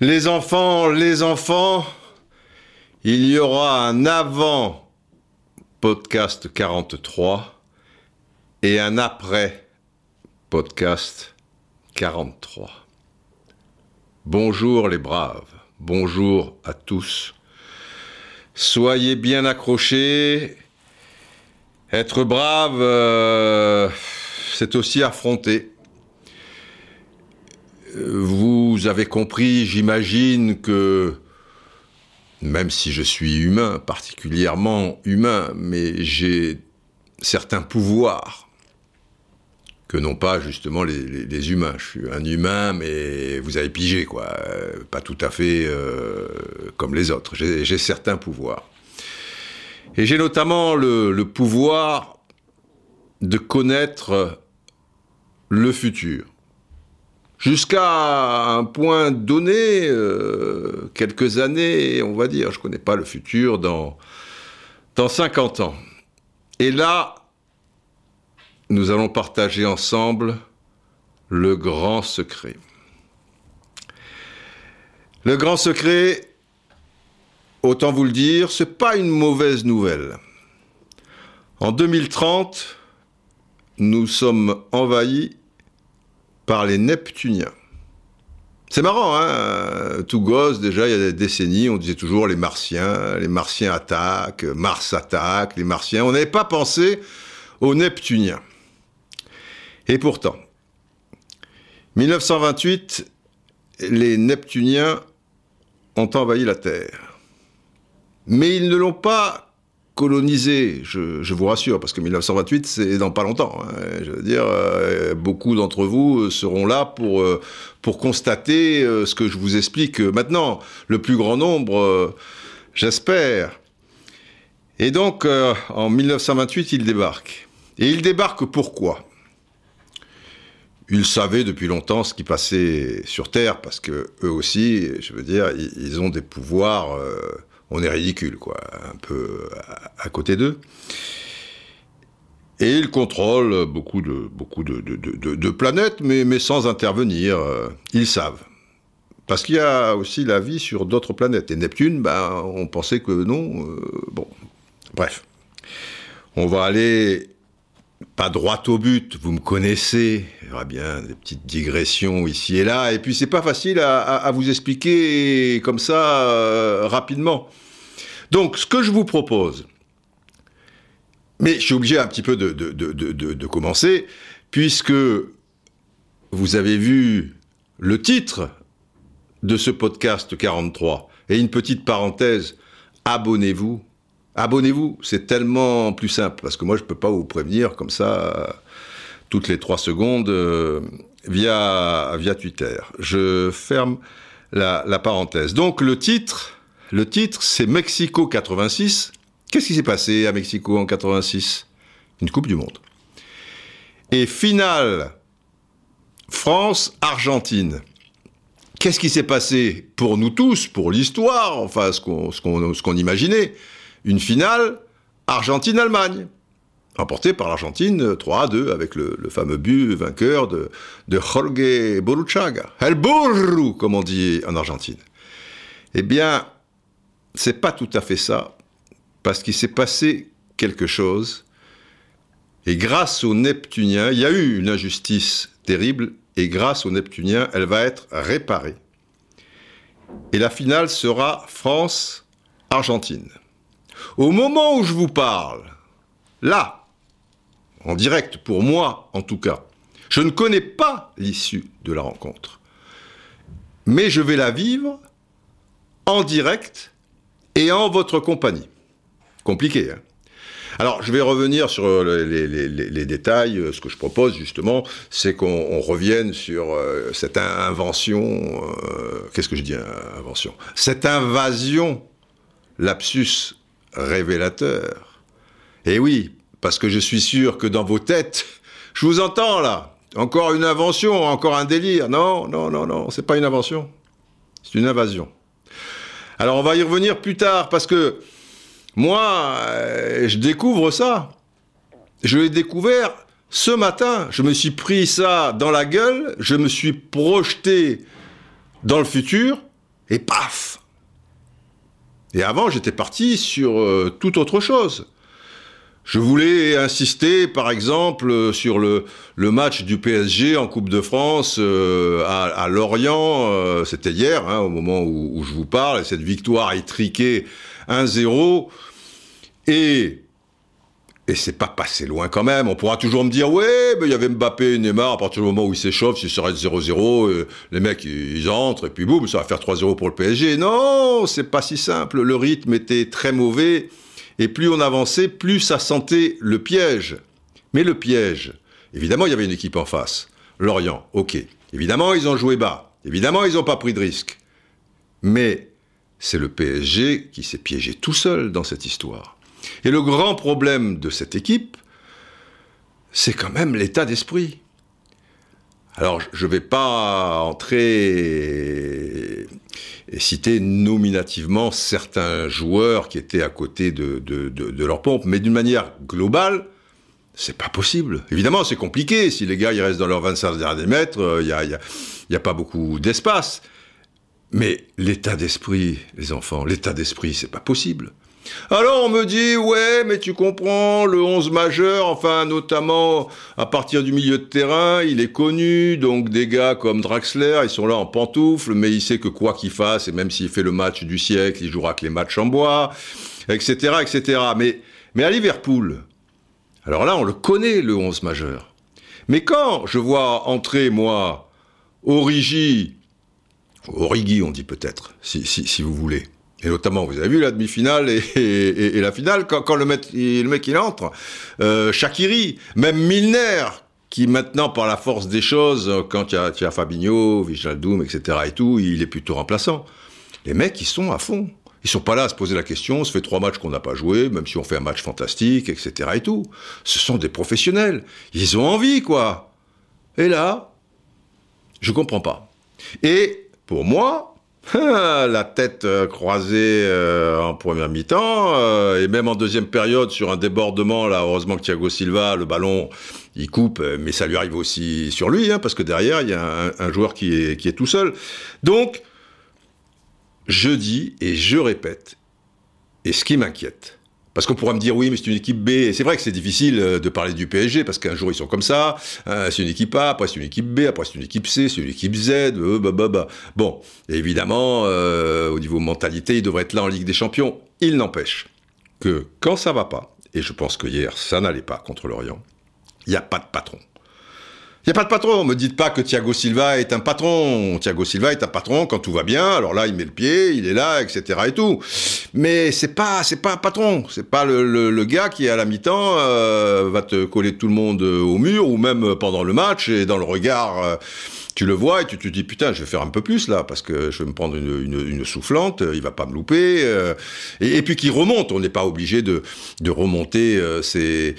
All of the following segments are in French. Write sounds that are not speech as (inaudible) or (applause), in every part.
Les enfants, les enfants, il y aura un avant podcast 43 et un après podcast 43. Bonjour les braves, bonjour à tous. Soyez bien accrochés. Être brave, euh, c'est aussi affronter. Vous avez compris, j'imagine que, même si je suis humain, particulièrement humain, mais j'ai certains pouvoirs que n'ont pas justement les, humains. Je suis un humain, mais vous avez pigé, quoi. Euh, Pas tout à fait euh, comme les autres. J'ai certains pouvoirs. Et j'ai notamment le, pouvoir de connaître le futur. Jusqu'à un point donné, euh, quelques années, on va dire, je ne connais pas le futur dans, dans 50 ans. Et là, nous allons partager ensemble le grand secret. Le grand secret, autant vous le dire, c'est pas une mauvaise nouvelle. En 2030, nous sommes envahis par les Neptuniens. C'est marrant, hein Tout gosse, déjà, il y a des décennies, on disait toujours les Martiens, les Martiens attaquent, Mars attaque, les Martiens. On n'avait pas pensé aux Neptuniens. Et pourtant, 1928, les Neptuniens ont envahi la Terre. Mais ils ne l'ont pas colonisée, je, vous rassure, parce que 1928, c'est dans pas longtemps. hein. Je veux dire, euh, beaucoup d'entre vous seront là pour, euh, pour constater euh, ce que je vous explique maintenant. Le plus grand nombre, euh, j'espère. Et donc, euh, en 1928, ils débarquent. Et ils débarquent pourquoi? Ils savaient depuis longtemps ce qui passait sur Terre, parce que eux aussi, je veux dire, ils ont des pouvoirs. On est ridicule, quoi, un peu à, côté d'eux. Et ils contrôlent beaucoup de, beaucoup de, planètes, mais, mais sans intervenir. euh, Ils savent. Parce qu'il y a aussi la vie sur d'autres planètes. Et Neptune, ben, on pensait que non. euh, bon, bref. On va aller pas droit au but, vous me connaissez, il y aura bien des petites digressions ici et là, et puis c'est pas facile à, vous expliquer comme ça euh, rapidement. Donc ce que je vous propose, mais je suis obligé un petit peu de- de commencer, puisque vous avez vu le titre de ce podcast 43, et une petite parenthèse, abonnez-vous Abonnez-vous, c'est tellement plus simple, parce que moi je peux pas vous prévenir comme ça euh, toutes les trois secondes euh, via, Twitter. Je ferme la, parenthèse. Donc le titre, le titre c'est Mexico 86. Qu'est-ce qui s'est passé à Mexico en 86 Une Coupe du Monde. Et finale France-Argentine. Qu'est-ce qui s'est passé pour nous tous, pour l'histoire, enfin ce qu'on imaginait? Une finale Argentine-Allemagne, remportée par l'Argentine 3 à 2 avec le, fameux but vainqueur de, Jorge Boruchaga. El burro, comme on dit en Argentine. Eh bien, c'est pas tout à fait ça, parce qu'il s'est passé quelque chose, et grâce aux Neptuniens, il y a eu une injustice terrible, et grâce aux Neptuniens, elle va être réparée. Et la finale sera France-Argentine. Au moment où je vous parle, là, en direct pour moi en tout cas, je ne connais pas l'issue de la rencontre. Mais je vais la vivre en direct et en votre compagnie. Compliqué, hein alors, je vais revenir sur euh, les, détails. Euh, Ce que je propose, justement, c'est qu'on on revienne sur euh, cette invention. Qu'est-ce que je dis, invention? Cette invasion, lapsus révélateur. Et oui, parce que je suis sûr que dans vos têtes, je vous entends là. Encore une invention, encore un délire. Non, non, non, non, c'est pas une invention. C'est une invasion. Alors, on va y revenir plus tard parce que moi, euh, je découvre ça. Je l'ai découvert ce matin, je me suis pris ça dans la gueule, je me suis projeté dans le futur, et paf Et avant, j'étais parti sur euh, toute autre chose. Je voulais insister, par exemple, sur le, le match du PSG en Coupe de France euh, à, à, Lorient. Euh, C'était hier, hein, au moment où, où, je vous parle, et cette victoire étriquée 1-0. Et et c'est pas passé loin quand même. On pourra toujours me dire, ouais, mais il y avait Mbappé et Neymar, à partir du moment où ils s'échauffent, s'ils s'arrêtent 0-0, euh, les mecs, ils entrent, et puis boum, ça va faire 3-0 pour le PSG. Non, c'est pas si simple. Le rythme était très mauvais, et plus on avançait, plus ça sentait le piège. Mais le piège, évidemment, il y avait une équipe en face. Lorient, ok. Évidemment, ils ont joué bas. Évidemment, ils n'ont pas pris de risque. Mais c'est le PSG qui s'est piégé tout seul dans cette histoire. Et le grand problème de cette équipe, c'est quand même l'état d'esprit. Alors, je ne vais pas entrer et citer nominativement certains joueurs qui étaient à côté de, leur pompe, mais d'une manière globale, c'est pas possible. Évidemment, c'est compliqué. Si les gars ils restent dans leurs 25 derniers mètres, il n'y a, y a, y a pas beaucoup d'espace. Mais l'état d'esprit, les enfants, l'état d'esprit, c'est pas possible. Alors on me dit, ouais, mais tu comprends, le 11 majeur, enfin notamment à partir du milieu de terrain, il est connu, donc des gars comme Draxler, ils sont là en pantoufles, mais il sait que quoi qu'il fasse, et même s'il fait le match du siècle, il jouera que les matchs en bois, etc., etc. Mais, à Liverpool, alors là, on le connaît, le 11 majeur. Mais quand je vois entrer, moi, Origi, Origi on dit peut-être, si, si vous voulez, et notamment, vous avez vu la demi-finale et, la finale, quand, le, mec, il entre, euh, Shakiri, même Milner, qui maintenant, par la force des choses, quand tu as, as Fabinho, Vijaldoum, etc. et tout, il est plutôt remplaçant. Les mecs, ils sont à fond. Ils sont pas là à se poser la question, on se fait trois matchs qu'on n'a pas joué, même si on fait un match fantastique, etc. et tout. Ce sont des professionnels. Ils ont envie, quoi. Et là, je comprends pas. Et pour moi, la tête croisée euh, en première mi-temps euh, et même en deuxième période sur un débordement là heureusement que Thiago Silva le ballon il coupe mais ça lui arrive aussi sur lui hein, parce que derrière il y a un, un, joueur qui est, qui est tout seul. Donc je dis et je répète et ce qui m'inquiète parce qu'on pourra me dire oui, mais c'est une équipe B. Et c'est vrai que c'est difficile euh, de parler du PSG parce qu'un jour ils sont comme ça. Euh, c'est une équipe A, après c'est une équipe B, après c'est une équipe C, c'est une équipe Z. Euh, bah, bah, bah. Bon, évidemment, au niveau mentalité, ils devraient être là en Ligue des Champions. Il n'empêche que quand ça va pas, et je pense que hier ça n'allait pas contre l'Orient, il n'y a pas de patron. Il n'y a pas de patron. Me dites pas que Thiago Silva est un patron. Thiago Silva est un patron quand tout va bien. Alors là, il met le pied, il est là, etc. et tout. Mais c'est pas, c'est pas un patron. C'est pas le, gars qui à la mi-temps euh, va te coller tout le monde au mur ou même pendant le match et dans le regard. Euh, tu le vois et tu te dis putain je vais faire un peu plus là parce que je vais me prendre une, soufflante, il va pas me louper euh, et, puis qui remonte. On n'est pas obligé de, remonter euh, ses,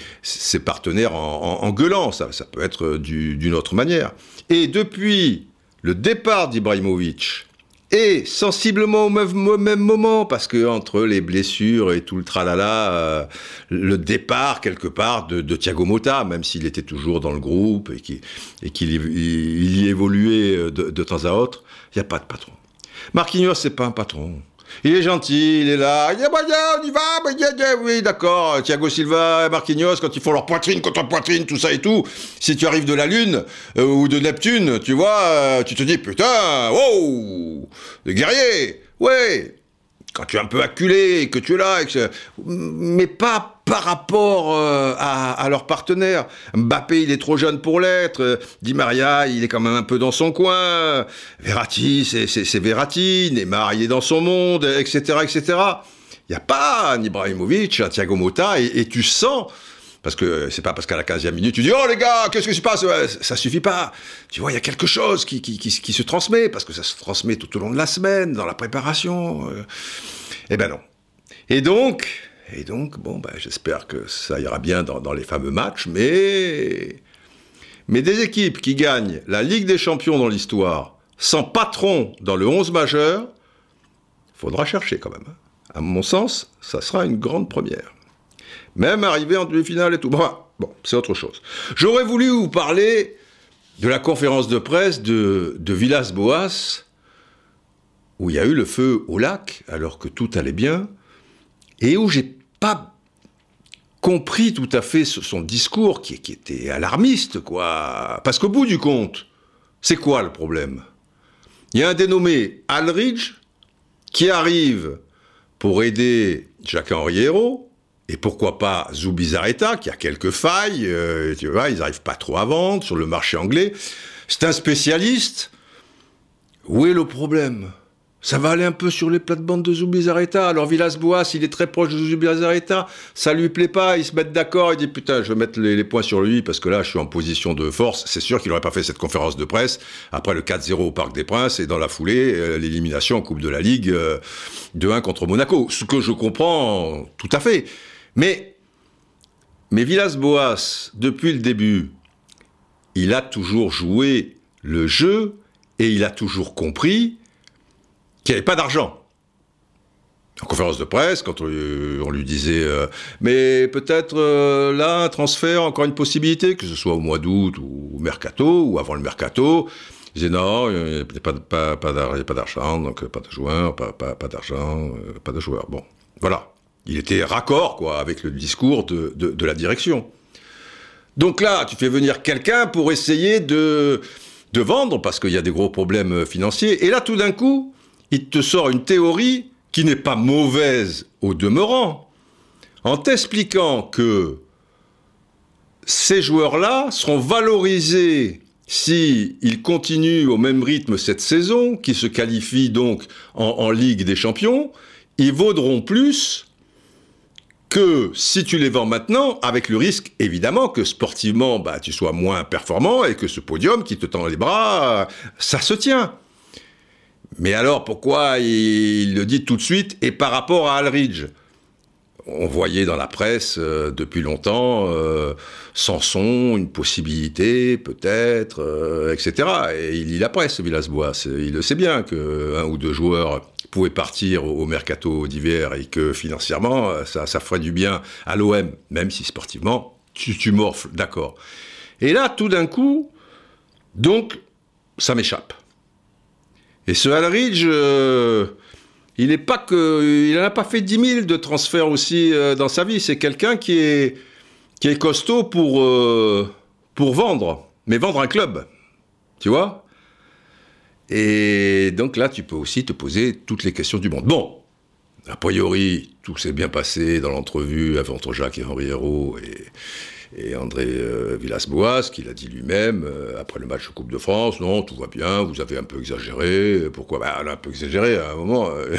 partenaires en, gueulant. Ça, ça peut être d'une autre manière. Et depuis le départ d'Ibrahimovic et sensiblement au même, moment, parce que entre les blessures et tout le tralala, euh, le départ quelque part de, Thiago Motta, même s'il était toujours dans le groupe et qu'il qu il y évoluait de, de, temps à autre, il n'y a pas de patron. Marquinhos, c'est pas un patron. Il est gentil, il est là, on y va, oui, d'accord, Thiago Silva, Marquinhos, quand ils font leur poitrine contre poitrine, tout ça et tout, si tu arrives de la Lune euh, ou de Neptune, tu vois, euh, tu te dis, putain, wow, le guerrier, ouais, quand tu es un peu acculé, que tu es là, que mais pas par rapport euh, à, à, leur partenaire. Mbappé, il est trop jeune pour l'être. Di Maria, il est quand même un peu dans son coin. Verratti, c'est Verratti. Neymar, il est dans son monde, etc., etc. Il n'y a pas un Ibrahimovic, un Thiago Motta, et, tu sens parce que c'est pas parce qu'à la 15e minute, tu dis Oh les gars, qu'est-ce qui se passe? Ça suffit pas. Tu vois, il y a quelque chose qui, qui, se transmet, parce que ça se transmet tout au long de la semaine, dans la préparation. Eh ben non. Et donc, et donc bon, ben, j'espère que ça ira bien dans, les fameux matchs, mais. Mais des équipes qui gagnent la Ligue des Champions dans l'histoire, sans patron dans le 11 majeur, faudra chercher quand même. À mon sens, ça sera une grande première. Même arrivé en demi-finale et tout. Bon, Bon, c'est autre chose. J'aurais voulu vous parler de la conférence de presse de, de Villas-Boas, où il y a eu le feu au lac, alors que tout allait bien, et où j'ai pas compris tout à fait son discours, qui, était alarmiste, quoi. Parce qu'au bout du compte, c'est quoi le problème? Il y a un dénommé Alridge qui arrive pour aider Jacques-Henri Hérault, et pourquoi pas Zubizarreta, qui a quelques failles, euh, tu vois, ils n'arrivent pas trop à vendre sur le marché anglais. C'est un spécialiste. Où est le problème? Ça va aller un peu sur les plates-bandes de Zubizarreta. Alors Villas-Boas, il est très proche de Zubizarreta. Ça lui plaît pas, ils se mettent d'accord. Il dit putain, je vais mettre les, points sur lui parce que là, je suis en position de force. C'est sûr qu'il n'aurait pas fait cette conférence de presse après le 4-0 au Parc des Princes et dans la foulée, euh, l'élimination en Coupe de la Ligue euh, de 1 contre Monaco. Ce que je comprends tout à fait. Mais, mais Villas-Boas, depuis le début, il a toujours joué le jeu et il a toujours compris qu'il n'y avait pas d'argent. En conférence de presse, quand on, lui disait euh, mais peut-être euh, là un transfert, encore une possibilité, que ce soit au mois d'août ou au mercato ou avant le mercato, il disait non, il n'y a pas, d'argent, donc pas de joueurs, pas, d'argent, euh, pas de joueurs. Bon, voilà. Il était raccord quoi avec le discours de la direction. Donc là, tu fais venir quelqu'un pour essayer de, de vendre parce qu'il y a des gros problèmes financiers. Et là, tout d'un coup, il te sort une théorie qui n'est pas mauvaise au demeurant, en t'expliquant que ces joueurs-là seront valorisés si ils continuent au même rythme cette saison, qui se qualifient donc en, en, Ligue des Champions, ils vaudront plus que si tu les vends maintenant, avec le risque évidemment que sportivement, bah, tu sois moins performant et que ce podium qui te tend les bras, ça se tient. Mais alors pourquoi il le dit tout de suite et par rapport à Alridge on voyait dans la presse euh, depuis longtemps euh, Sanson, une possibilité peut-être, euh, etc. Et il lit la presse, Villas-Boas. Il le sait bien qu'un ou deux joueurs pouvaient partir au, mercato d'hiver et que financièrement, ça, ça ferait du bien à l'OM, même si sportivement, tu, tu morfles, d'accord. Et là, tout d'un coup, donc, ça m'échappe. Et ce Alridge, euh, il n'est pas que, il n'a pas fait 10 000 de transferts aussi euh, dans sa vie. C'est quelqu'un qui est, qui est costaud pour, euh, pour vendre, mais vendre un club, tu vois? Et donc là, tu peux aussi te poser toutes les questions du monde. Bon, a priori, tout s'est bien passé dans l'entrevue entre Jacques et Henri Hérault et et André euh, Villas-Boas, qui l'a dit lui-même, euh, après le match de Coupe de France, non, tout va bien, vous avez un peu exagéré. Pourquoi? Bah, On a un peu exagéré à un moment. Euh,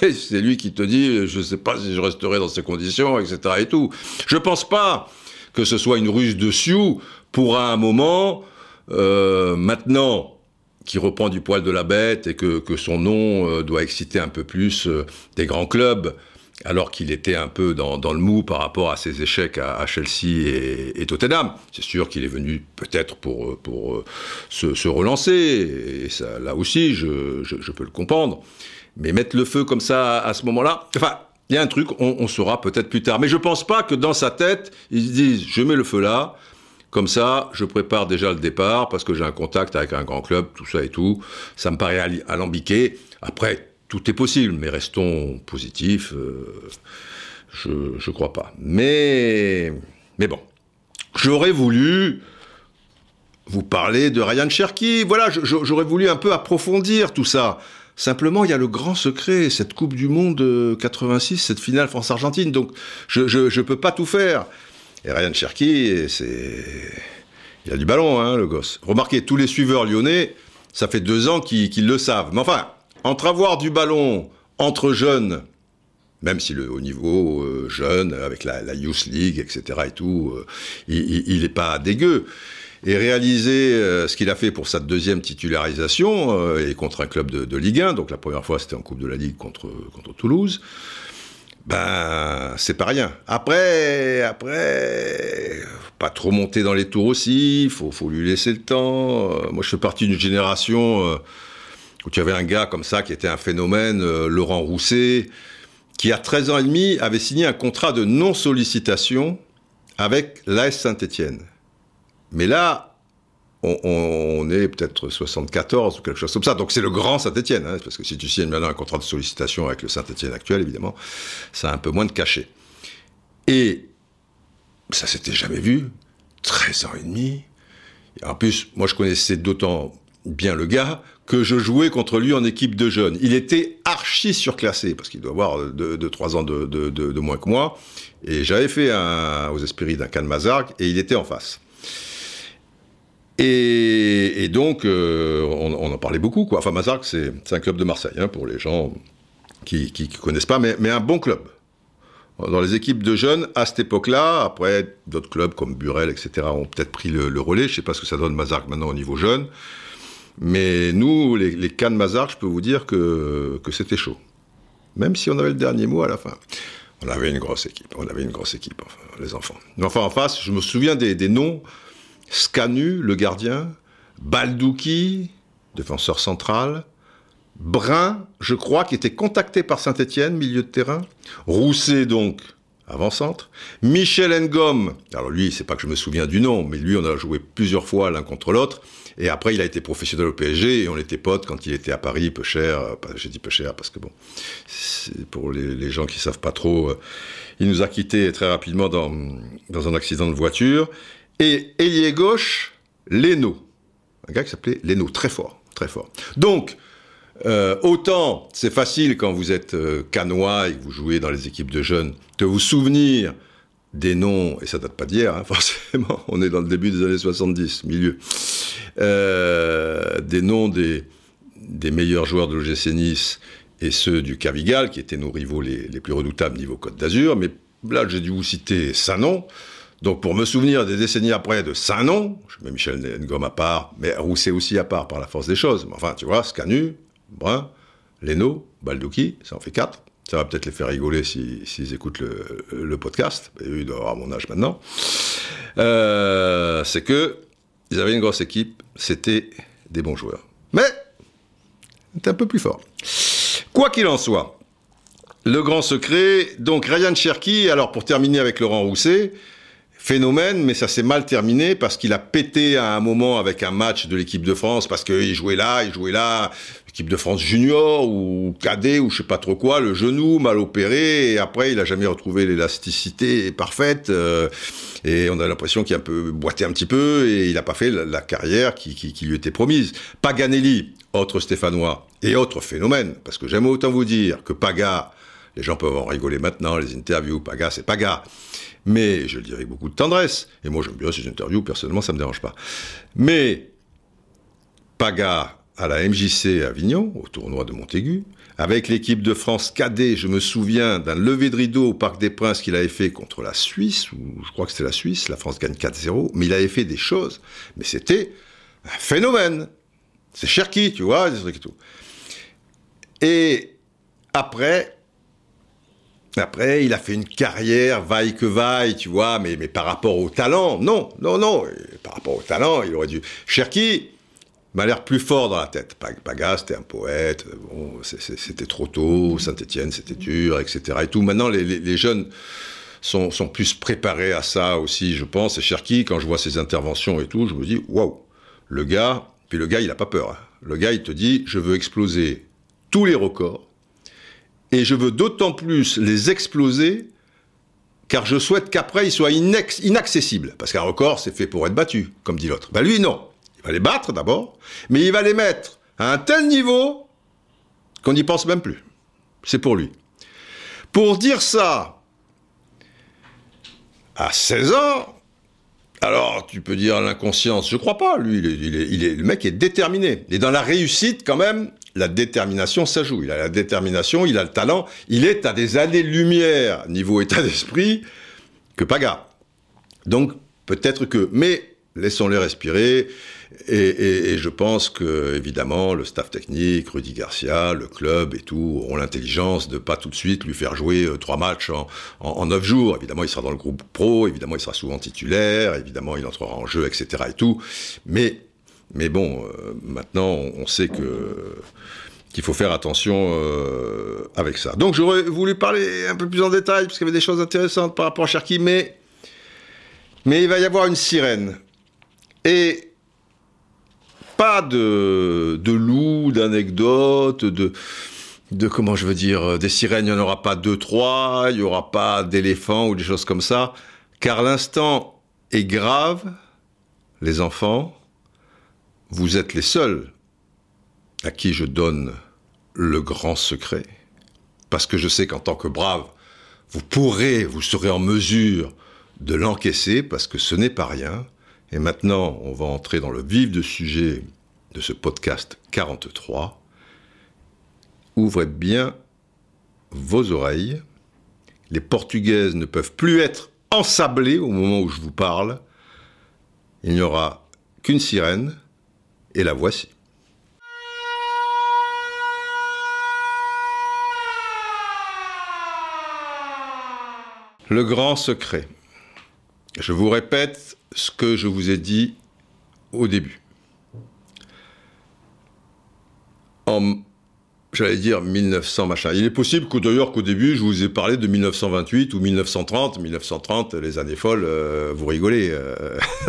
(laughs) c'est lui qui te dit, je ne sais pas si je resterai dans ces conditions, etc. Et tout. Je pense pas que ce soit une ruse de Sioux pour un moment, maintenant, qui reprend du poil de la bête et que son nom doit exciter un peu plus des grands clubs alors qu'il était un peu dans, le mou par rapport à ses échecs à, Chelsea et, Tottenham. C'est sûr qu'il est venu peut-être pour, euh, se, relancer, et ça, là aussi, je, peux le comprendre. Mais mettre le feu comme ça à ce moment-là, enfin, il y a un truc, on, saura peut-être plus tard. Mais je pense pas que dans sa tête, il se dise, je mets le feu là, comme ça, je prépare déjà le départ parce que j'ai un contact avec un grand club, tout ça et tout. Ça me paraît alambiqué. Après, tout est possible, mais restons positifs. Euh, je ne crois pas. Mais, mais bon, j'aurais voulu vous parler de Ryan Cherky. Voilà, j'aurais voulu un peu approfondir tout ça. Simplement, il y a le grand secret, cette Coupe du Monde 86, cette finale France-Argentine. Donc, je ne peux pas tout faire. Et Ryan Cherky, c'est... Il a du ballon, hein, le gosse. Remarquez, tous les suiveurs lyonnais, ça fait deux ans qu'ils le savent. Mais enfin, entre avoir du ballon entre jeunes, même si le haut niveau euh, jeune, avec la, Youth League, etc. et tout, euh, il n'est pas dégueu. Et réaliser euh, ce qu'il a fait pour sa deuxième titularisation, et contre un club de, Ligue 1, donc la première fois c'était en Coupe de la Ligue contre, Toulouse, ben c'est pas rien. Après, après, pas trop monter dans les tours aussi, faut, faut lui laisser le temps. moi je fais partie d'une génération où tu avais un gars comme ça qui était un phénomène, euh, Laurent Rousset, qui à 13 ans et demi avait signé un contrat de non-sollicitation avec l'AS Saint-Etienne. Mais là, on, est peut-être 74 ou quelque chose comme ça. Donc c'est le grand Saint-Etienne, hein, parce que si tu signes maintenant un contrat de sollicitation avec le Saint-Etienne actuel, évidemment, ça a un peu moins de cachet. Et ça s'était jamais vu. 13 ans et demi. en plus, moi je connaissais d'autant bien le gars que je jouais contre lui en équipe de jeunes. Il était archi surclassé, parce qu'il doit avoir 2-3 ans de, moins que moi. Et j'avais fait un, aux Espéries d'un Can Mazark, et il était en face. Et, donc, euh, on, en parlait beaucoup, quoi. Enfin, Mazark, c'est un club de Marseille, hein, pour les gens qui ne connaissent pas, mais, un bon club dans les équipes de jeunes à cette époque-là. Après, d'autres clubs comme Burel, etc., ont peut-être pris le, relais. Je ne sais pas ce que ça donne Mazark maintenant au niveau jeune. Mais nous, les, les Cannes Mazark, je peux vous dire que, que c'était chaud. Même si on avait le dernier mot à la fin. On avait une grosse équipe. On avait une grosse équipe, les enfants. Enfin, en face, je me souviens des, noms. Scanu, le gardien. Baldouki, défenseur central. Brun, je crois, qui était contacté par Saint-Etienne, milieu de terrain. Rousset, donc, avant-centre. Michel Ngom, alors lui, c'est pas que je me souviens du nom, mais lui, on a joué plusieurs fois l'un contre l'autre. Et après, il a été professionnel au PSG et on était potes quand il était à Paris, peu cher. Euh, j'ai dit peu cher parce que bon, pour les, gens qui savent pas trop, euh, il nous a quittés très rapidement dans, dans un accident de voiture. Et ailier gauche, Leno. Un gars qui s'appelait Leno, très fort, très fort. Donc, euh, autant c'est facile quand vous êtes euh, canois et que vous jouez dans les équipes de jeunes de vous souvenir des noms, et ça date pas d'hier, hein, (laughs) forcément, on est dans le début des années 70, milieu, euh, des noms des, meilleurs joueurs de l'OGC Nice et ceux du Cavigal, qui étaient nos rivaux les, les plus redoutables niveau Côte d'Azur, mais là j'ai dû vous citer Saint-Nom, donc pour me souvenir des décennies après de Saint-Nom, je mets Michel Ngom à part, mais Rousset aussi à part par la force des choses, mais enfin tu vois, Scanu, Brun, Leno, Baldouki, ça en fait quatre. Ça va peut-être les faire rigoler s'ils écoutent le, podcast. Ils doivent avoir mon âge maintenant. Euh, c'est que ils avaient une grosse équipe, c'était des bons joueurs. Mais, c'était un peu plus fort. Quoi qu'il en soit, le grand secret, donc Ryan Cherky, alors pour terminer avec Laurent Rousset, phénomène, mais ça s'est mal terminé parce qu'il a pété à un moment avec un match de l'équipe de France, parce qu'il jouait là, il jouait là, équipe de France junior ou cadet ou je sais pas trop quoi, le genou mal opéré, et après il a jamais retrouvé l'élasticité parfaite, euh, et on a l'impression qu'il a un peu boité un petit peu, et il n'a pas fait la, carrière qui, qui, lui était promise. Paganelli, autre Stéphanois, et autre phénomène, parce que j'aime autant vous dire que Paga, les gens peuvent en rigoler maintenant, les interviews, Paga c'est Paga, mais je le dirais avec beaucoup de tendresse. Et moi, j'aime bien ces interviews, personnellement, ça ne me dérange pas. Mais Paga à la MJC Avignon, au tournoi de Montaigu, avec l'équipe de France cadet, je me souviens d'un lever de rideau au Parc des Princes qu'il avait fait contre la Suisse, ou je crois que c'était la Suisse, la France gagne 4-0, mais il avait fait des choses, mais c'était un phénomène. C'est Cherki, tu vois, des trucs et tout. Et après, après, il a fait une carrière vaille que vaille, tu vois, mais, mais par rapport au talent, non, non, non. par rapport au talent, il aurait dû. Cherki m'a l'air plus fort dans la tête. Pagas, c'était un poète, bon, c'était trop tôt, Saint-Etienne, c'était dur, etc. Et tout. Maintenant, les, jeunes sont, sont, plus préparés à ça aussi, je pense. Et Cherki, quand je vois ses interventions et tout, je me dis, waouh, le gars, puis le gars, il n'a pas peur. Hein. Le gars, il te dit, je veux exploser tous les records et je veux d'autant plus les exploser car je souhaite qu'après ils soient inaccessibles. Parce qu'un record, c'est fait pour être battu, comme dit l'autre. Ben lui, non. Il va les battre d'abord, mais il va les mettre à un tel niveau qu'on n'y pense même plus. C'est pour lui. Pour dire ça à 16 ans, alors tu peux dire l'inconscience, je crois pas, lui, il est, le mec est déterminé. Et dans la réussite, quand même, la détermination, ça joue. Il a la détermination, il a le talent, il est à des années-lumière, niveau état d'esprit, que Paga. Donc, peut-être que... Mais laissons-les respirer, et, je pense que, évidemment, le staff technique, Rudy Garcia, le club et tout, ont l'intelligence de pas tout de suite lui faire jouer euh, trois matchs en, neuf jours. Évidemment, il sera dans le groupe pro, évidemment, il sera souvent titulaire, évidemment, il entrera en jeu, etc. et tout. Mais mais bon, euh, maintenant, on sait que qu'il faut faire attention euh, avec ça. Donc j'aurais voulu parler un peu plus en détail, parce qu'il y avait des choses intéressantes par rapport à Cherki, mais Mais il va y avoir une sirène. Et pas de, de loups, d'anecdotes, de, de, comment je veux dire, des sirènes, il n'y en aura pas deux, trois, il n'y aura pas d'éléphants ou des choses comme ça, car l'instant est grave, les enfants, vous êtes les seuls à qui je donne le grand secret, parce que je sais qu'en tant que brave, vous pourrez, vous serez en mesure de l'encaisser, parce que ce n'est pas rien. Et maintenant, on va entrer dans le vif du sujet de ce podcast 43. Ouvrez bien vos oreilles. Les Portugaises ne peuvent plus être ensablées au moment où je vous parle. Il n'y aura qu'une sirène, et la voici. Le grand secret. Je vous répète ce que je vous ai dit au début. En, j'allais dire 1900 machin. Il est possible que d'ailleurs qu'au début je vous ai parlé de 1928 ou 1930. 1930, les années folles, euh, vous rigolez.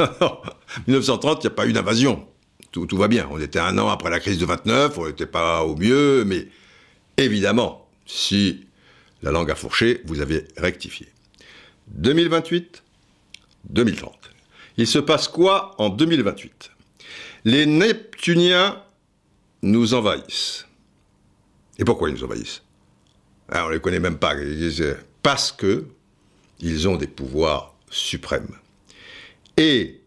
(laughs) 1930, il n'y a pas eu d'invasion. Tout, va bien. On était un an après la crise de 29, on n'était pas au mieux, mais évidemment, si la langue a fourché, vous avez rectifié. 2028, 2030. Il se passe quoi en 2028 Les Neptuniens nous envahissent. Et pourquoi ils nous envahissent? Ah, On ne les connaît même pas. Parce que ils ont des pouvoirs suprêmes. Et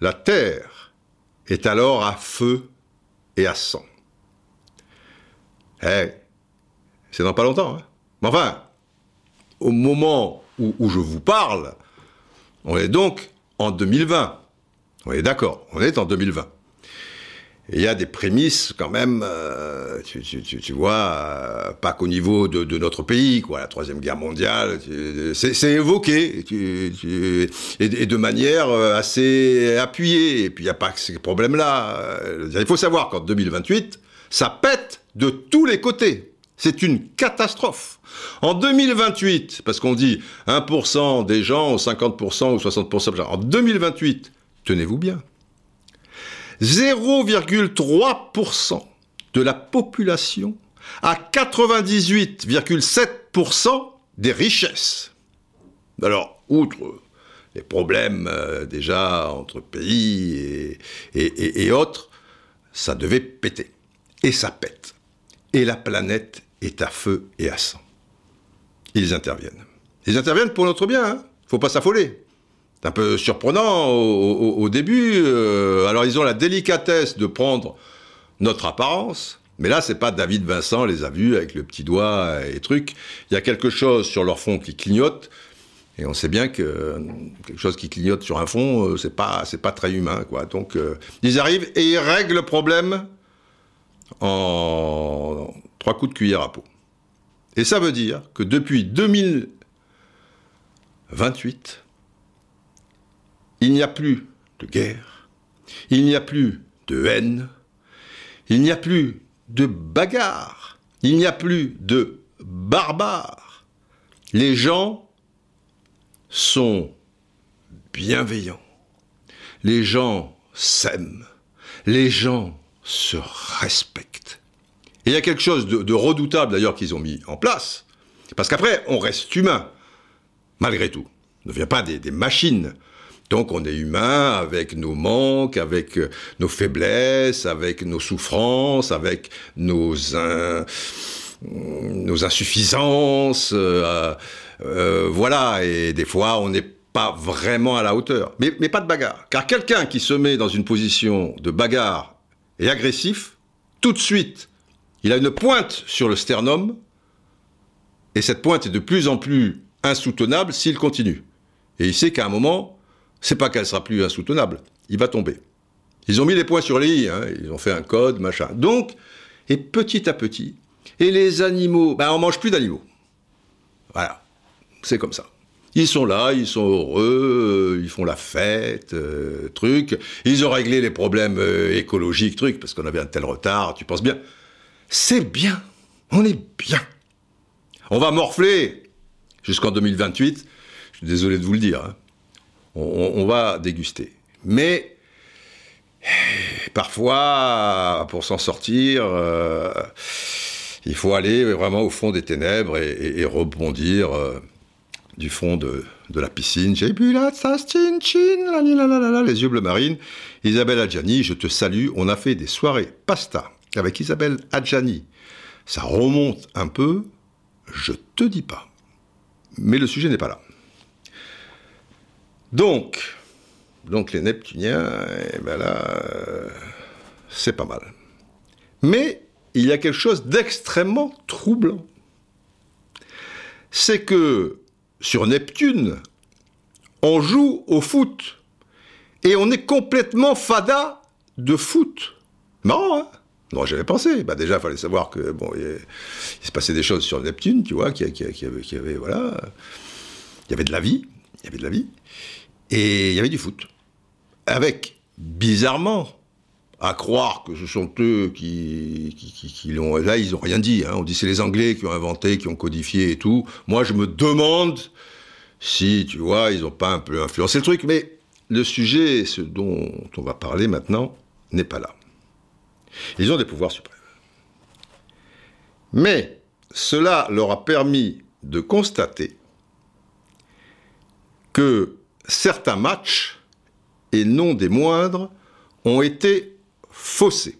la Terre est alors à feu et à sang. Eh, c'est dans pas longtemps. Hein Mais enfin, au moment où, je vous parle, on est donc en 2020. On est d'accord, on est en 2020. Il y a des prémices quand même, euh, tu, vois, euh, pas qu'au niveau de, notre pays, quoi, la troisième guerre mondiale, c'est évoqué et, de manière euh, assez appuyée. Et puis il n'y a pas que ces problèmes-là. Il faut savoir qu'en 2028, ça pète de tous les côtés. C'est une catastrophe. En 2028, parce qu'on dit 1% des gens, ou 50% ou 60%, en 2028, tenez-vous bien, 0,3% de la population a 98,7% des richesses. Alors, outre les problèmes euh, déjà entre pays et autres, ça devait péter. Et ça pète. Et la planète est à feu et à sang ils interviennent. Ils interviennent pour notre bien, hein faut pas s'affoler. Un peu surprenant au, début. Euh, alors ils ont la délicatesse de prendre notre apparence, mais là c'est pas David Vincent les a vus avec le petit doigt et truc. Il y a quelque chose sur leur fond qui clignote. Et on sait bien que quelque chose qui clignote sur un fond, euh, c'est pas c'est pas très humain quoi. Donc euh, ils arrivent et ils règlent le problème en trois coups de cuillère à peau. Et ça veut dire que depuis 2028, il n'y a plus de guerre, il n'y a plus de haine, il n'y a plus de bagarre, il n'y a plus de barbares. Les gens sont bienveillants, les gens s'aiment, les gens se respectent. Et il y a quelque chose de, redoutable d'ailleurs qu'ils ont mis en place. Parce qu'après, on reste humain, malgré tout. On ne devient pas des, machines. Donc on est humain avec nos manques, avec euh, nos faiblesses, avec nos souffrances, avec nos, insuffisances. Euh, euh, voilà, et des fois on n'est pas vraiment à la hauteur. Mais pas de bagarre. Car quelqu'un qui se met dans une position de bagarre et agressif, tout de suite, il a une pointe sur le sternum, et cette pointe est de plus en plus insoutenable s'il continue. Et il sait qu'à un moment, c'est pas qu'elle sera plus insoutenable, il va tomber. Ils ont mis les points sur les i, hein, ils ont fait un code, machin. Donc, et petit à petit, et les animaux, ben on mange plus d'animaux. Voilà, c'est comme ça. Ils sont là, ils sont heureux, ils font la fête, euh, truc. Ils ont réglé les problèmes euh, écologiques, truc, parce qu'on avait un tel retard, tu penses bien c'est bien. On est bien. On va morfler jusqu'en 2028. Je suis désolé de vous le dire. Hein. On, va déguster. Mais parfois, pour s'en sortir, euh, il faut aller vraiment au fond des ténèbres et, rebondir euh, du fond de, la piscine. J'ai bu la chin, les yeux bleu marine. Isabelle Adjani, je te salue. On a fait des soirées pasta avec Isabelle Adjani. Ça remonte un peu, je te dis pas. Mais le sujet n'est pas là. Donc, donc les Neptuniens, eh ben là, euh, c'est pas mal. Mais il y a quelque chose d'extrêmement troublant. C'est que sur Neptune, on joue au foot. Et on est complètement fada de foot. Marrant, hein? Non, j'avais pensé. Bah déjà, il fallait savoir que bon, il, se passait des choses sur Neptune, tu vois, qui, avait, avait, voilà, il y avait de la vie, il y avait de la vie, et il y avait du foot, avec bizarrement à croire que ce sont eux qui, l'ont. Là, ils n'ont rien dit. Hein. On dit c'est les Anglais qui ont inventé, qui ont codifié et tout. Moi, je me demande si, tu vois, ils n'ont pas un peu influencé le truc. Mais le sujet, ce dont on va parler maintenant, n'est pas là. Ils ont des pouvoirs suprêmes. Mais cela leur a permis de constater que certains matchs, et non des moindres, ont été faussés.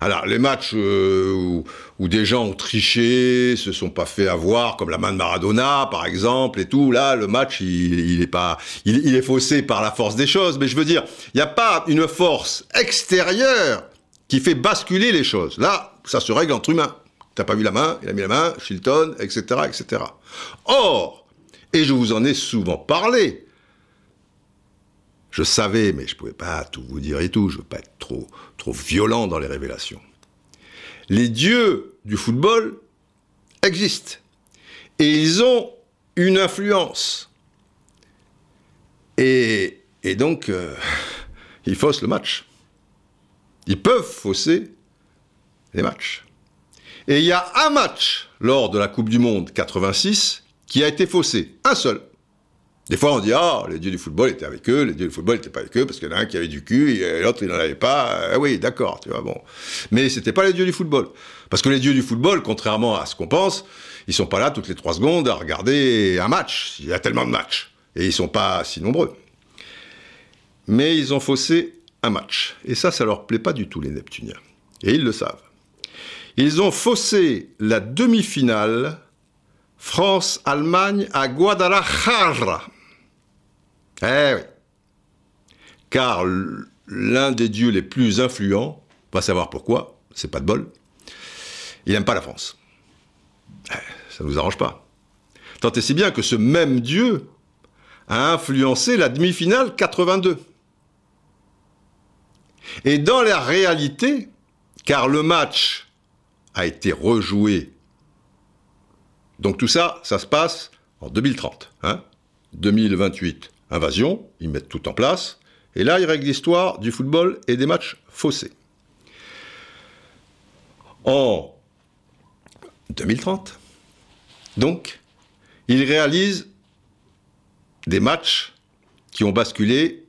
Alors, les matchs euh, où, des gens ont triché, se sont pas fait avoir, comme la main de Maradona, par exemple, et tout, là, le match, il, est pas, il, est faussé par la force des choses. Mais je veux dire, il n'y a pas une force extérieure qui fait basculer les choses. Là, ça se règle entre humains. T'as pas vu la main, il a mis la main, Shilton, etc., etc. Or, et je vous en ai souvent parlé, je savais, mais je ne pouvais pas tout vous dire et tout, je ne veux pas être trop, trop violent dans les révélations. Les dieux du football existent. Et ils ont une influence. Et, donc, euh, (laughs) ils faussent le match. Ils peuvent fausser les matchs. Et il y a un match lors de la Coupe du Monde 86 qui a été faussé. Un seul. Des fois, on dit, ah, les dieux du football étaient avec eux, les dieux du football n'étaient pas avec eux, parce qu'il y en a un qui avait du cul et l'autre, il n'en avait pas. Ah oui, d'accord, tu vois, bon. Mais c'était pas les dieux du football. Parce que les dieux du football, contrairement à ce qu'on pense, ils sont pas là toutes les trois secondes à regarder un match. Il y a tellement de matchs. Et ils sont pas si nombreux. Mais ils ont faussé un match. Et ça, ça leur plaît pas du tout, les Neptuniens. Et ils le savent. Ils ont faussé la demi-finale France-Allemagne à Guadalajara. Eh oui. Car l'un des dieux les plus influents, va savoir pourquoi, c'est pas de bol, il n'aime pas la France. Eh, ça ne nous arrange pas. Tant et si bien que ce même dieu a influencé la demi-finale 82. Et dans la réalité, car le match a été rejoué, donc tout ça, ça se passe en 2030. Hein 2028, invasion, ils mettent tout en place. Et là, ils règlent l'histoire du football et des matchs faussés. En 2030, donc, ils réalisent des matchs qui ont basculé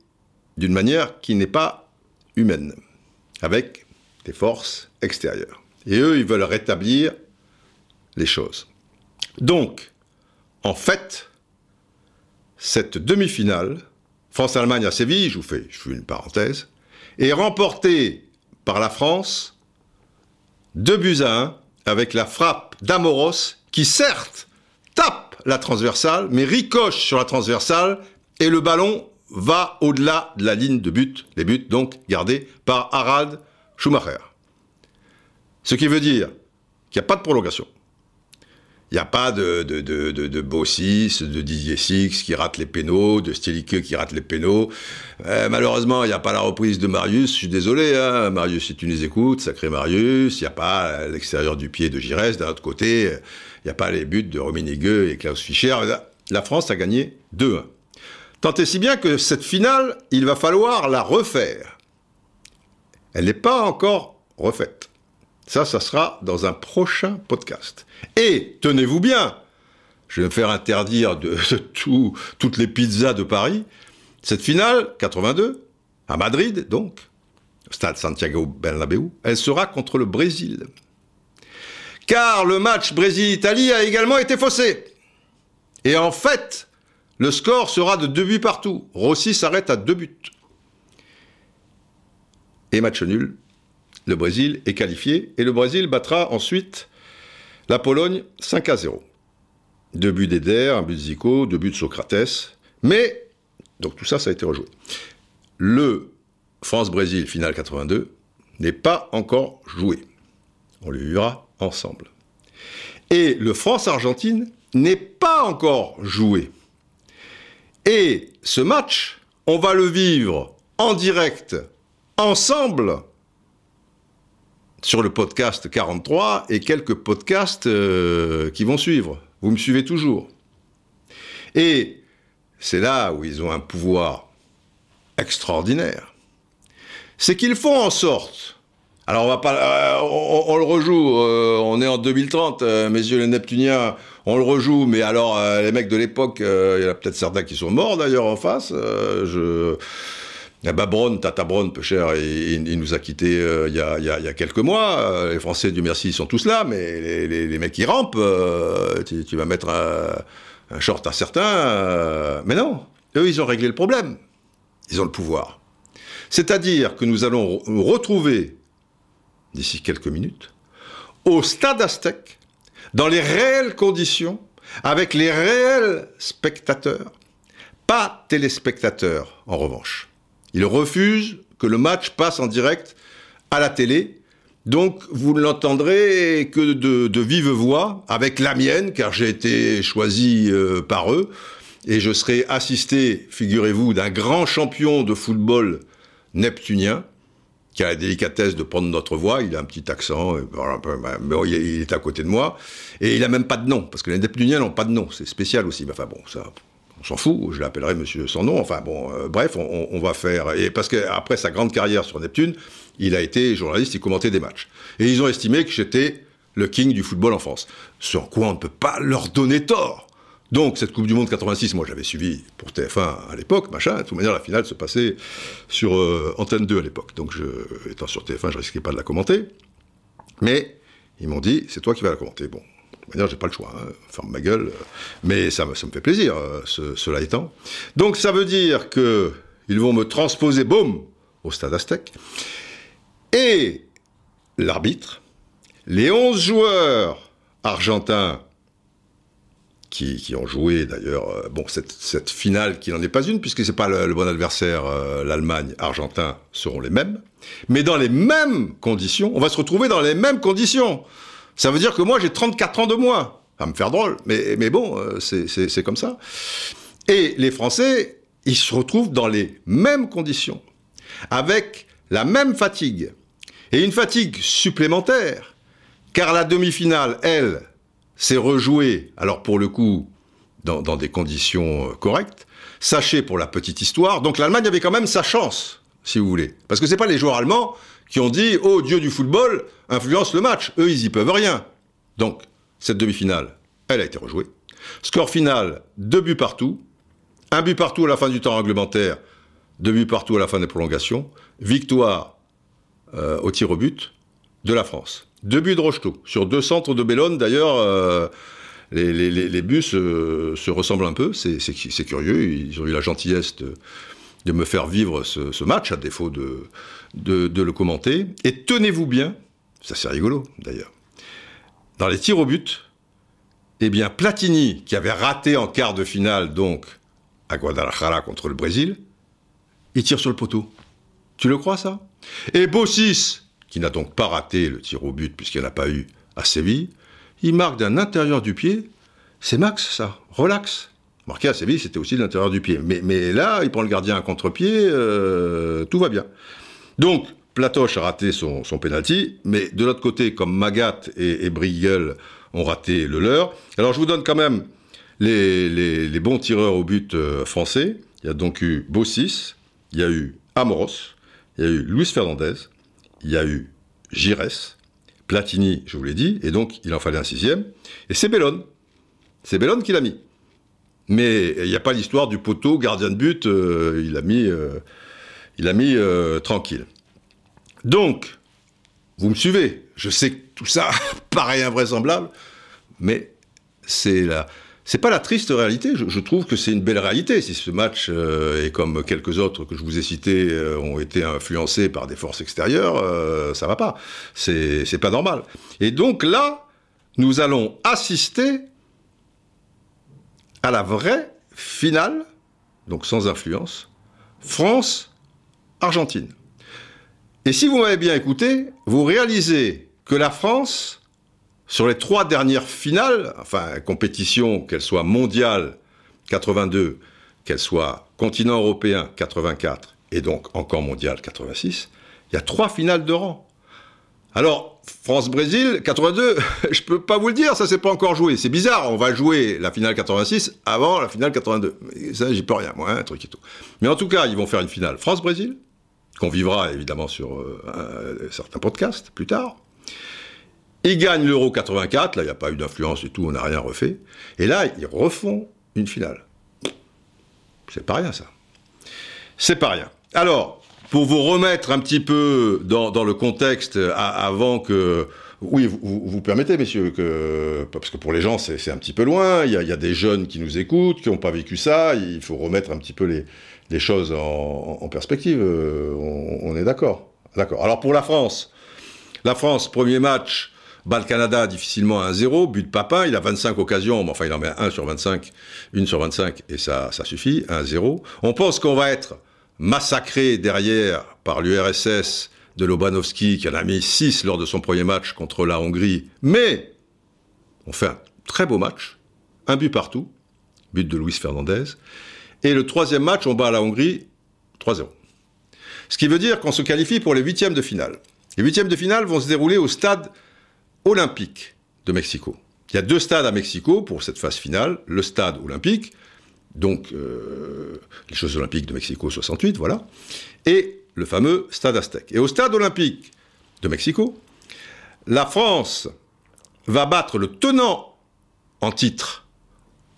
d'une manière qui n'est pas humaine, avec des forces extérieures. Et eux, ils veulent rétablir les choses. Donc, en fait, cette demi-finale, France-Allemagne à Séville, je vous, fais, une parenthèse, est remportée par la France 2 buts à 1 avec la frappe d'Amoros qui certes tape la transversale mais ricoche sur la transversale et le ballon va au-delà de la ligne de but, les buts donc gardés par Harald Schumacher. Ce qui veut dire qu'il n'y a pas de prolongation. Il n'y a pas de, de, de, de, Bossis, de Didier Six qui rate les pénaux, de Stielicke qui rate les pénaux. Euh, malheureusement, il n'y a pas la reprise de Marius. Je suis désolé, hein. Marius, si tu nous écoutes, sacré Marius. Il n'y a pas l'extérieur du pied de Giresse. D'un autre côté, il n'y a pas les buts de Rummenigge et Klaus Fischer. La France a gagné 2-1. Tant et si bien que cette finale, il va falloir la refaire. Elle n'est pas encore refaite. Ça, ça sera dans un prochain podcast. Et tenez-vous bien, je vais me faire interdire de, tout, toutes les pizzas de Paris. Cette finale, 82, à Madrid donc, stade Santiago Bernabéu, elle sera contre le Brésil. Car le match Brésil-Italie a également été faussé. Et en fait, le score sera de deux buts partout. Rossi s'arrête à deux buts. Et match nul, le Brésil est qualifié et le Brésil battra ensuite la Pologne 5 à 0. Deux buts d'Eder, un but de Zico, deux buts de Socrates. Mais, donc tout ça, ça a été rejoué. Le France-Brésil, finale 82, n'est pas encore joué. On le vivra ensemble. Et le France-Argentine n'est pas encore joué. Et ce match, on va le vivre en direct, ensemble, sur le podcast 43 et quelques podcasts euh, qui vont suivre. Vous me suivez toujours. Et c'est là où ils ont un pouvoir extraordinaire. C'est qu'ils font en sorte. Alors on va pas, euh, on, le rejoue. Euh, on est en 2030, messieurs les Neptuniens. On le rejoue, mais alors les mecs de l'époque, il y en a peut-être certains qui sont morts d'ailleurs en face. je eh ben Tata Braun, peu cher, il, nous a quittés euh, il, y a, quelques mois. Euh, les Français, du merci, sont tous là, mais les, mecs qui rampent, euh, tu, vas mettre un, short à certains. mais non, eux, ils ont réglé le problème. Ils ont le pouvoir. C'est-à-dire que nous allons nous retrouver, d'ici quelques minutes, au stade Aztèque, dans les réelles conditions, avec les réels spectateurs, pas téléspectateurs en revanche. Il refuse que le match passe en direct à la télé. Donc, vous ne l'entendrez que de, vive voix, avec la mienne, car j'ai été choisi euh, par eux. Et je serai assisté, figurez-vous, d'un grand champion de football neptunien, qui a la délicatesse de prendre notre voix. Il a un petit accent, mais il est à côté de moi. Et il n'a même pas de nom, parce que les Neptuniens n'ont pas de nom. C'est spécial aussi. Mais enfin bon, ça, on s'en fout, je l'appellerai monsieur son nom, enfin bon, euh, bref, on, va faire, et parce qu'après sa grande carrière sur Neptune, il a été journaliste, il commentait des matchs. Et ils ont estimé que j'étais le king du football en France. Sur quoi on ne peut pas leur donner tort. Donc, cette Coupe du Monde 86, moi j'avais suivi pour TF1 à l'époque, machin. De toute manière, la finale se passait sur euh, Antenne 2 à l'époque. Donc, étant sur TF1, je risquais pas de la commenter. Mais ils m'ont dit, c'est toi qui vas la commenter. Bon, D'ailleurs, j'ai pas le choix, hein, ferme ma gueule. Mais ça, ça me fait plaisir, euh, cela étant. Donc, ça veut dire que ils vont me transposer, boum, au stade Aztec. Et l'arbitre, les 11 joueurs argentins qui, ont joué d'ailleurs, euh, bon, cette, finale qui n'en est pas une, puisque c'est pas le, bon adversaire, euh, l'Allemagne, Argentin, seront les mêmes, mais dans les mêmes conditions, on va se retrouver dans les mêmes conditions. Ça veut dire que moi, j'ai 34 ans de moins. Va me faire drôle, mais, mais bon, euh, c'est comme ça. Et les Français, ils se retrouvent dans les mêmes conditions, avec la même fatigue, et une fatigue supplémentaire, car la demi-finale, elle, s'est rejouée, alors pour le coup, dans, dans, des conditions euh, correctes. Sachez pour la petite histoire, donc l'Allemagne avait quand même sa chance, si vous voulez. Parce que c'est pas les joueurs allemands qui ont dit Oh Dieu du football influence le match. Eux, ils y peuvent rien. Donc, cette demi-finale, elle a été rejouée. Score final, deux buts partout. Un but partout à la fin du temps réglementaire, deux buts partout à la fin des prolongations. Victoire euh, au tir au but de la France. Deux buts de Rocheteau. Sur deux centres de Bellone, d'ailleurs, euh, les, buts se, ressemblent un peu. C'est curieux. Ils ont eu la gentillesse de, me faire vivre ce, match, à défaut de, le commenter. Et tenez-vous bien, ça c'est rigolo d'ailleurs, dans les tirs au but, eh bien Platini, qui avait raté en quart de finale donc à Guadalajara contre le Brésil, il tire sur le poteau. Tu le crois ça? Et Bossis, qui n'a donc pas raté le tir au but puisqu'il n'y a pas eu à Séville, il marque d'un intérieur du pied. C'est Max ça, relax. Marqué à Séville, c'était aussi de l'intérieur du pied. Mais, là, il prend le gardien à contre-pied, euh, tout va bien. Donc, Platoche a raté son, son penalty, mais de l'autre côté, comme Magat et, et ont raté le leur. Alors, je vous donne quand même les, bons tireurs au but euh, français. Il y a donc eu Bossis, il y a eu Amoros, il y a eu Luis Fernandez, il y a eu Gires, Platini, je vous l'ai dit, et donc il en fallait un sixième, et c'est Bellone. C'est Bellone qui l'a mis. Mais il n'y a pas l'histoire du poteau, gardien de but, il a mis, euh, il a mis euh, tranquille. Donc, vous me suivez. Je sais que tout ça (laughs) paraît invraisemblable, mais c'est la, c'est pas la triste réalité. Je, trouve que c'est une belle réalité. Si ce match et comme quelques autres que je vous ai cités ont été influencés par des forces extérieures, ça va pas. C'est, c'est pas normal. Et donc là, nous allons assister à la vraie finale, donc sans influence, France-Argentine. Et si vous m'avez bien écouté, vous réalisez que la France, sur les trois dernières finales, enfin compétition, qu'elle soit mondiale 82, qu'elle soit continent européen 84 et donc encore mondiale 86, il y a trois finales de rang. Alors, France-Brésil, 82, (laughs) je peux pas vous le dire, ça s'est pas encore joué. C'est bizarre, on va jouer la finale 86 avant la finale 82. ça, j'y peux rien, moi, un hein, truc et tout. Mais en tout cas, ils vont faire une finale France-Brésil, qu'on vivra évidemment sur euh, certains podcasts plus tard. Ils gagnent l'Euro 84, là, il n'y a pas eu d'influence et tout, on n'a rien refait. Et là, ils refont une finale. C'est pas rien, ça. C'est pas rien. Alors, pour vous remettre un petit peu dans, le contexte avant que... Oui, vous, vous, permettez, messieurs, que, parce que pour les gens, c'est un petit peu loin. Il y, a, des jeunes qui nous écoutent, qui n'ont pas vécu ça. Il faut remettre un petit peu les, choses en, perspective. Euh, on, est d'accord. D'accord. Alors pour la France, la France, premier match, bat le Canada difficilement à 1-0, but de Papin, il a 25 occasions, mais enfin il en met 1 sur 25, 1 sur 25, et ça, ça suffit, 1-0. On pense qu'on va être massacré derrière par l'URSS de Lobanovski, qui en a mis 6 lors de son premier match contre la Hongrie. Mais on fait un très beau match, un but partout, but de Luis Fernandez. Et le troisième match, on bat la Hongrie 3-0. Ce qui veut dire qu'on se qualifie pour les huitièmes de finale. Les huitièmes de finale vont se dérouler au stade olympique de Mexico. Il y a deux stades à Mexico pour cette phase finale. Le stade olympique, donc euh, les Jeux Olympiques de Mexico 68, voilà, et le fameux Stade Aztec. Et au Stade Olympique de Mexico, la France va battre le tenant en titre.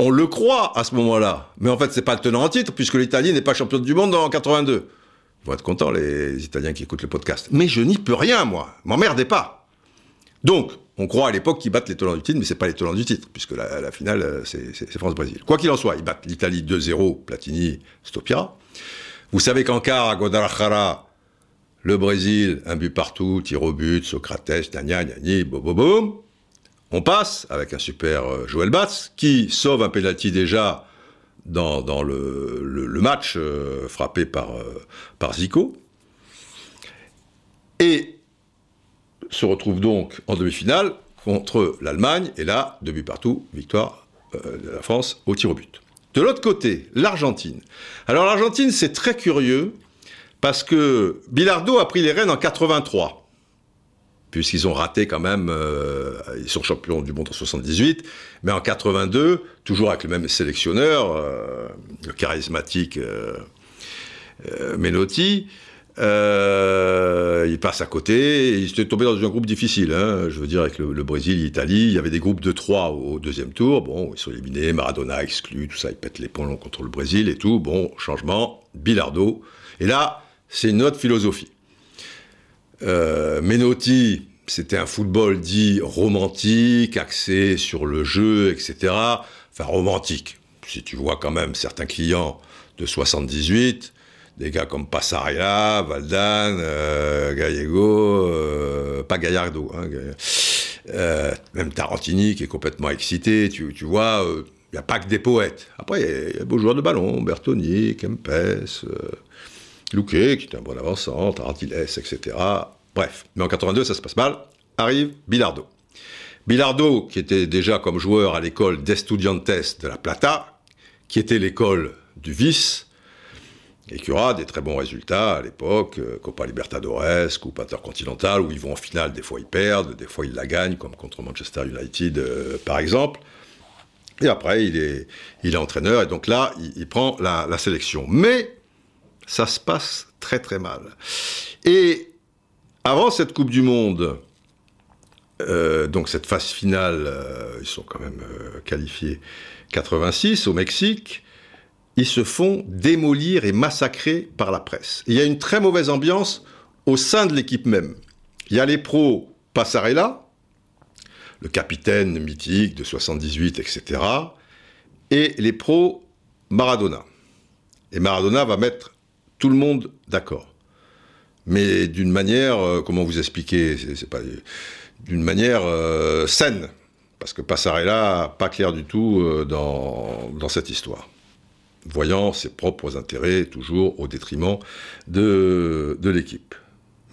On le croit à ce moment-là, mais en fait c'est pas le tenant en titre puisque l'Italie n'est pas championne du monde en 82. Ils vont être contents les Italiens qui écoutent le podcast. Mais je n'y peux rien moi, m'emmerdez pas. Donc on croit à l'époque qu'ils battent les tenants du titre, mais c'est pas les tenants du titre, puisque la, finale, euh, c'est France-Brésil. Quoi qu'il en soit, ils battent l'Italie 2-0, Platini, Stopira. Vous savez qu'en quart, à Guadalajara, le Brésil, un but partout, tir au but, Socrates, Dania, Niani, boum, On passe avec un super euh, Joël Batz, qui sauve un penalty déjà dans, le, match euh, frappé par, par Zico. Et se retrouve donc en demi-finale contre l'Allemagne, et là, deux buts partout, victoire euh, de la France au tir au but. De l'autre côté, l'Argentine. Alors l'Argentine, c'est très curieux, parce que Bilardo a pris les rênes en 83 puisqu'ils ont raté quand même, euh, ils sont champions du monde en 78, mais en 82, toujours avec le même sélectionneur, euh, le charismatique Menotti, euh, il passe à côté, il s'était tombé dans un groupe difficile, hein. je veux dire, avec le, Brésil, l'Italie, il y avait des groupes de trois au, deuxième tour, bon, ils sont éliminés, Maradona exclu, tout ça, ils pètent les plombs contre le Brésil et tout, bon, changement, Bilardo, et là, c'est une autre philosophie. Euh, Menotti, c'était un football dit romantique, axé sur le jeu, etc. Enfin, romantique. Si tu vois quand même certains clients de 78, des gars comme Passaria, Valdan, euh, Gallego, euh, pas Gallardo, hein, euh, même Tarantini qui est complètement excité, tu, vois, il n'y a pas que des poètes. Après, il y, a des beaux joueurs de ballon, Bertoni, Kempes, Luque, qui est un bon avançant, Tarantiles, etc. Bref, mais en 82, ça se passe mal. Arrive Bilardo. Bilardo, qui était déjà comme joueur à l'école d'Estudiantes de la Plata, qui était l'école du vice, et qui aura des très bons résultats à l'époque, euh, Copa Libertadores, Coupe Intercontinentale, où ils vont en finale, des fois ils perdent, des fois ils la gagnent, comme contre Manchester United euh, par exemple. Et après, il est entraîneur, et donc là, il, prend la, sélection. Mais ça se passe très très mal. Et avant cette Coupe du Monde, euh, donc cette phase finale, euh, ils sont quand même euh, qualifiés 86 au Mexique, ils se font démolir et massacrer par la presse. il y a une très mauvaise ambiance au sein de l'équipe même. Il y a les pros Passarella, le capitaine mythique de 78, etc., et les pros Maradona. Et Maradona va mettre tout le monde d'accord. Mais d'une manière, comment vous expliquer C'est pas d'une manière euh, saine. Parce que Passarella, pas clair du tout euh, dans, cette histoire. Voyant ses propres intérêts toujours au détriment de, l'équipe.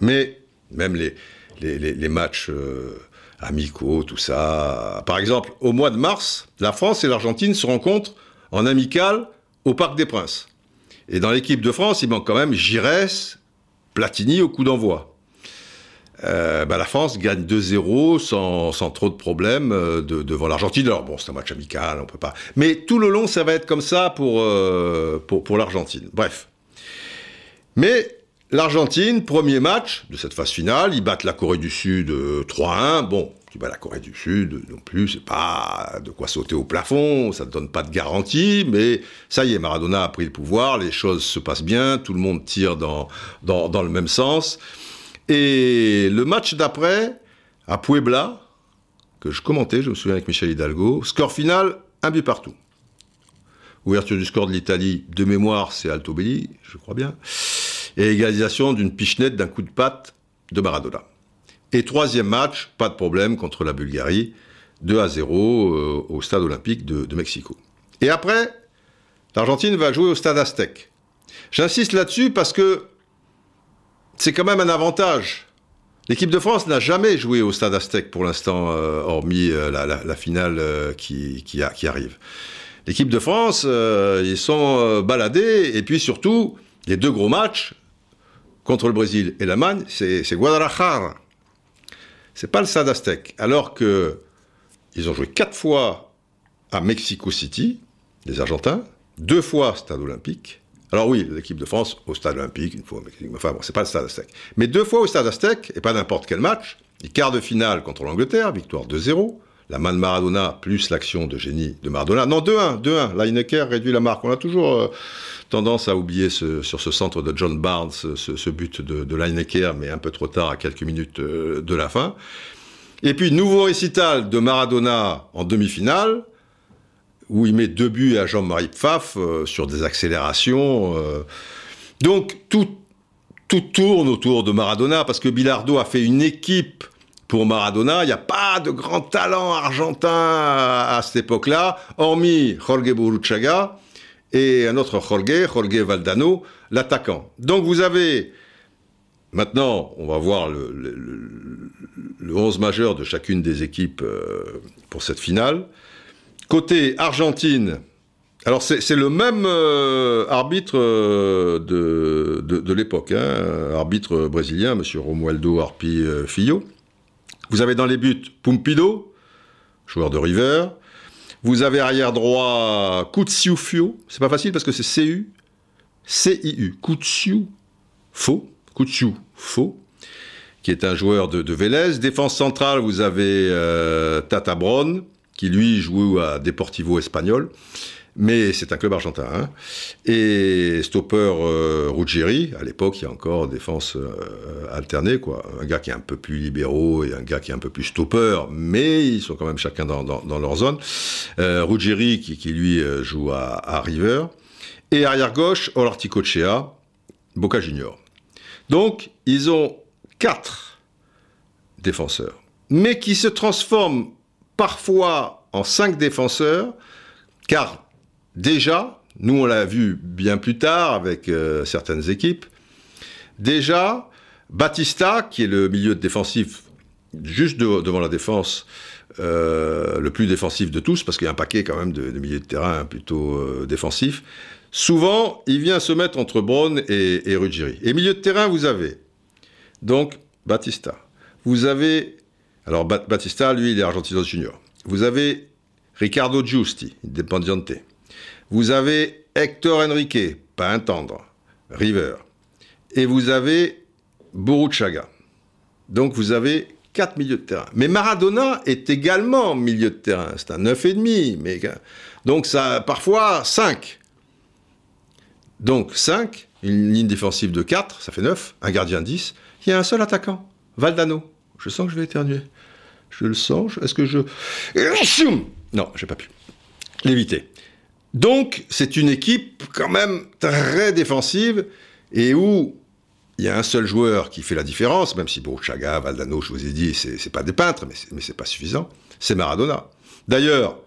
Mais même les, les, matchs euh, amicaux, tout ça. Par exemple, au mois de mars, la France et l'Argentine se rencontrent en amical au Parc des Princes. Et dans l'équipe de France, il manque quand même Giresse, Platini au coup d'envoi. Euh, bah, la France gagne 2-0 sans, sans, trop de problèmes euh, de, devant l'Argentine. Alors bon, c'est un match amical, on peut pas. Mais tout le long, ça va être comme ça pour, euh, pour l'Argentine. Bref. Mais l'Argentine, premier match de cette phase finale, ils battent la Corée du Sud 3-1. Bon, la Corée du Sud non plus, c'est pas de quoi sauter au plafond, ça ne donne pas de garantie, mais ça y est, Maradona a pris le pouvoir, les choses se passent bien, tout le monde tire dans, le même sens. Et le match d'après, à Puebla, que je commentais, je me souviens avec Michel Hidalgo, score final, un but partout. Ouverture du score de l'Italie, de mémoire, c'est Altobelli, je crois bien. Et égalisation d'une pichenette d'un coup de patte de Maradona. Et troisième match, pas de problème contre la Bulgarie, 2 à 0 euh, au stade olympique de, Mexico. Et après, l'Argentine va jouer au stade Aztec. J'insiste là-dessus parce que c'est quand même un avantage. L'équipe de France n'a jamais joué au Stade Aztec pour l'instant, euh, hormis euh, la, finale euh, qui, arrive. L'équipe de France, ils sont baladés, et puis surtout, les deux gros matchs contre le Brésil et l'Allemagne, c'est Guadalajara. C'est pas le Stade Aztec. Alors que ils ont joué quatre fois à Mexico City, les Argentins, deux fois Stade Olympique, alors oui, l'équipe de France au stade olympique, une fois, enfin bon, c'est pas le stade Aztec. Mais deux fois au stade Aztec, et pas n'importe quel match, les quarts de finale contre l'Angleterre, victoire 2-0, la main de Maradona plus l'action de génie de Maradona. Non, 2-1, 2-1. Lineker réduit la marque. On a toujours euh, tendance à oublier sur ce centre de John Barnes, ce, but de, de, Lineker, mais un peu trop tard, à quelques minutes euh, de la fin. Et puis, nouveau récital de Maradona en demi-finale, où il met deux buts à Jean-Marie Pfaff euh, sur des accélérations. Donc tout tourne autour de Maradona, parce que Bilardo a fait une équipe pour Maradona. Il n'y a pas de grand talent argentin à, cette époque-là, hormis Jorge Burruchaga et un autre Jorge, Jorge Valdano, l'attaquant. Donc vous avez... Maintenant, on va voir le, le, 11 majeur de chacune des équipes euh, pour cette finale. Côté Argentine, alors c'est le même euh, arbitre euh, de, l'époque, hein, arbitre brésilien, M. Romualdo Arpi Filho. Vous avez dans les buts Pumpido, joueur de River. Vous avez arrière droit Kutsiu Fio. C'est pas facile parce que c'est C-U, C-I-U, Kutsiu Faux, Kutsiu Faux, qui est un joueur de, Vélez. Défense centrale, vous avez Tata Brown qui lui joue à Deportivo Espagnol. Mais c'est un club argentin. Hein. Et stopper euh, Ruggieri, à l'époque, il y a encore défense euh, alternée, quoi. Un gars qui est un peu plus libéraux et un gars qui est un peu plus stopper, mais ils sont quand même chacun dans, dans, leur zone. Euh, Ruggieri, qui, lui joue à, River. Et arrière gauche, Olarticochea, Boca Junior. Donc, ils ont quatre défenseurs, mais qui se transforment parfois en cinq défenseurs, car déjà, nous on l'a vu bien plus tard avec euh, certaines équipes, déjà, Batista, qui est le milieu défensif juste devant la défense, euh, le plus défensif de tous, parce qu'il y a un paquet quand même de, milieux de terrain plutôt euh, défensifs, souvent il vient se mettre entre Braun et, Ruggieri. Et milieu de terrain, vous avez donc Batista. Vous avez alors Batista, lui, il est Argentinos Junior. Vous avez Ricardo Giusti, Independiente. Vous avez Hector Enrique, pas un tendre, River. Et vous avez Buruchaga. Donc vous avez quatre milieux de terrain. Mais Maradona est également milieu de terrain. C'est un 9,5. Mais... Donc, ça, parfois, 5. Donc, 5, une ligne défensive de 4, ça fait 9, un gardien 10. Il y a un seul attaquant, Valdano. Je sens que je vais éternuer. Je le sens. Est-ce que je. Non, j'ai pas pu. L'éviter. Donc, c'est une équipe quand même très défensive et où il y a un seul joueur qui fait la différence, même si bon, Chaga, Valdano, je vous ai dit, c'est pas des peintres, mais c'est pas suffisant. C'est Maradona. D'ailleurs,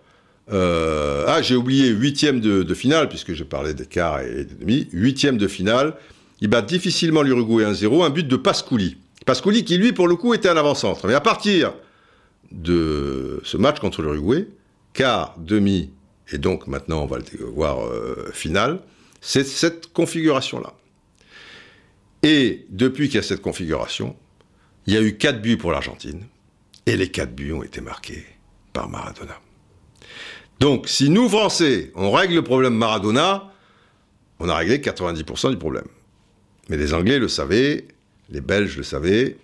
euh, ah, j'ai oublié huitième de, de, finale, puisque je parlais des quarts et des demi. Huitième de finale, il bat difficilement l'Uruguay 1-0, un but de Pascouli. Pascouli qui, lui, pour le coup, était un avant-centre. Mais à partir de ce match contre l'Uruguay, quart, demi, et donc maintenant on va le voir euh, finale, c'est cette configuration-là. Et depuis qu'il y a cette configuration, il y a eu quatre buts pour l'Argentine, et les quatre buts ont été marqués par Maradona. Donc, si nous, Français, on règle le problème Maradona, on a réglé 90% du problème. Mais les Anglais le savaient, les Belges le savaient,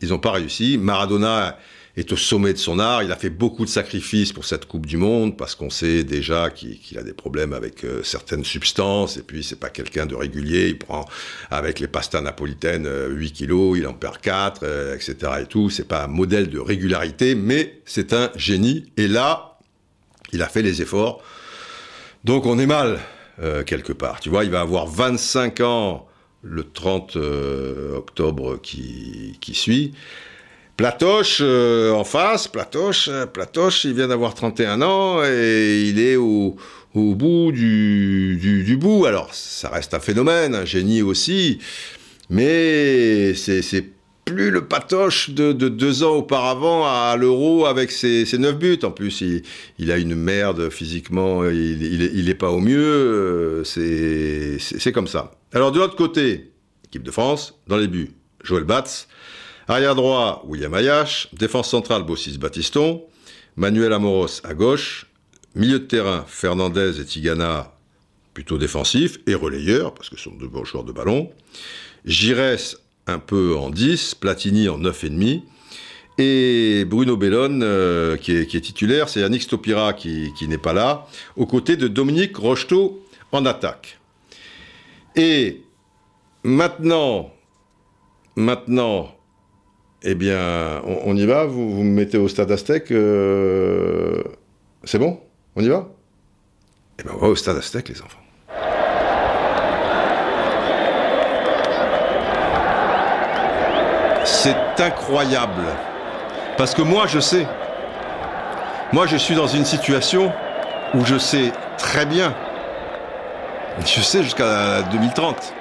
ils n'ont pas réussi. Maradona est au sommet de son art. Il a fait beaucoup de sacrifices pour cette Coupe du Monde parce qu'on sait déjà qu'il a des problèmes avec euh, certaines substances et puis c'est pas quelqu'un de régulier. Il prend avec les pastas napolitaines 8 euh, kilos, il en perd 4, etc. et tout. C'est pas un modèle de régularité, mais c'est un génie. Et là, il a fait les efforts. Donc on est mal euh, quelque part. Tu vois, il va avoir 25 ans le 30 octobre qui suit. Platoche euh, en face, Platoche, euh, Platoche, il vient d'avoir 31 ans et il est au, bout du, bout. Alors, ça reste un phénomène, un génie aussi, mais c'est plus le patoche de, deux ans auparavant à l'euro avec ses, 9 buts. En plus, il, a une merde physiquement, il n'est pas au mieux, euh, c'est comme ça. Alors, de l'autre côté, équipe de France, dans les buts, Joël Batz, Arrière droit, William Ayash. Défense centrale, Bossis Batiston. Manuel Amoros à gauche. Milieu de terrain, Fernandez et Tigana, plutôt défensifs et relayeurs, parce que ce sont deux bons joueurs de ballon. Gires un peu en 10, Platini en 9,5. Et Bruno Bellone, euh, qui, est, titulaire, c'est Yannick Stopira qui, qui n'est pas là, aux côtés de Dominique Rocheteau en attaque. Et maintenant, maintenant, eh bien, on, y va vous, me mettez au stade Aztec euh, C'est bon? On y va? Eh bien, on va au stade Aztec, les enfants. C'est incroyable. Parce que moi, je sais. Moi, je suis dans une situation où je sais très bien. Je sais jusqu'à 2030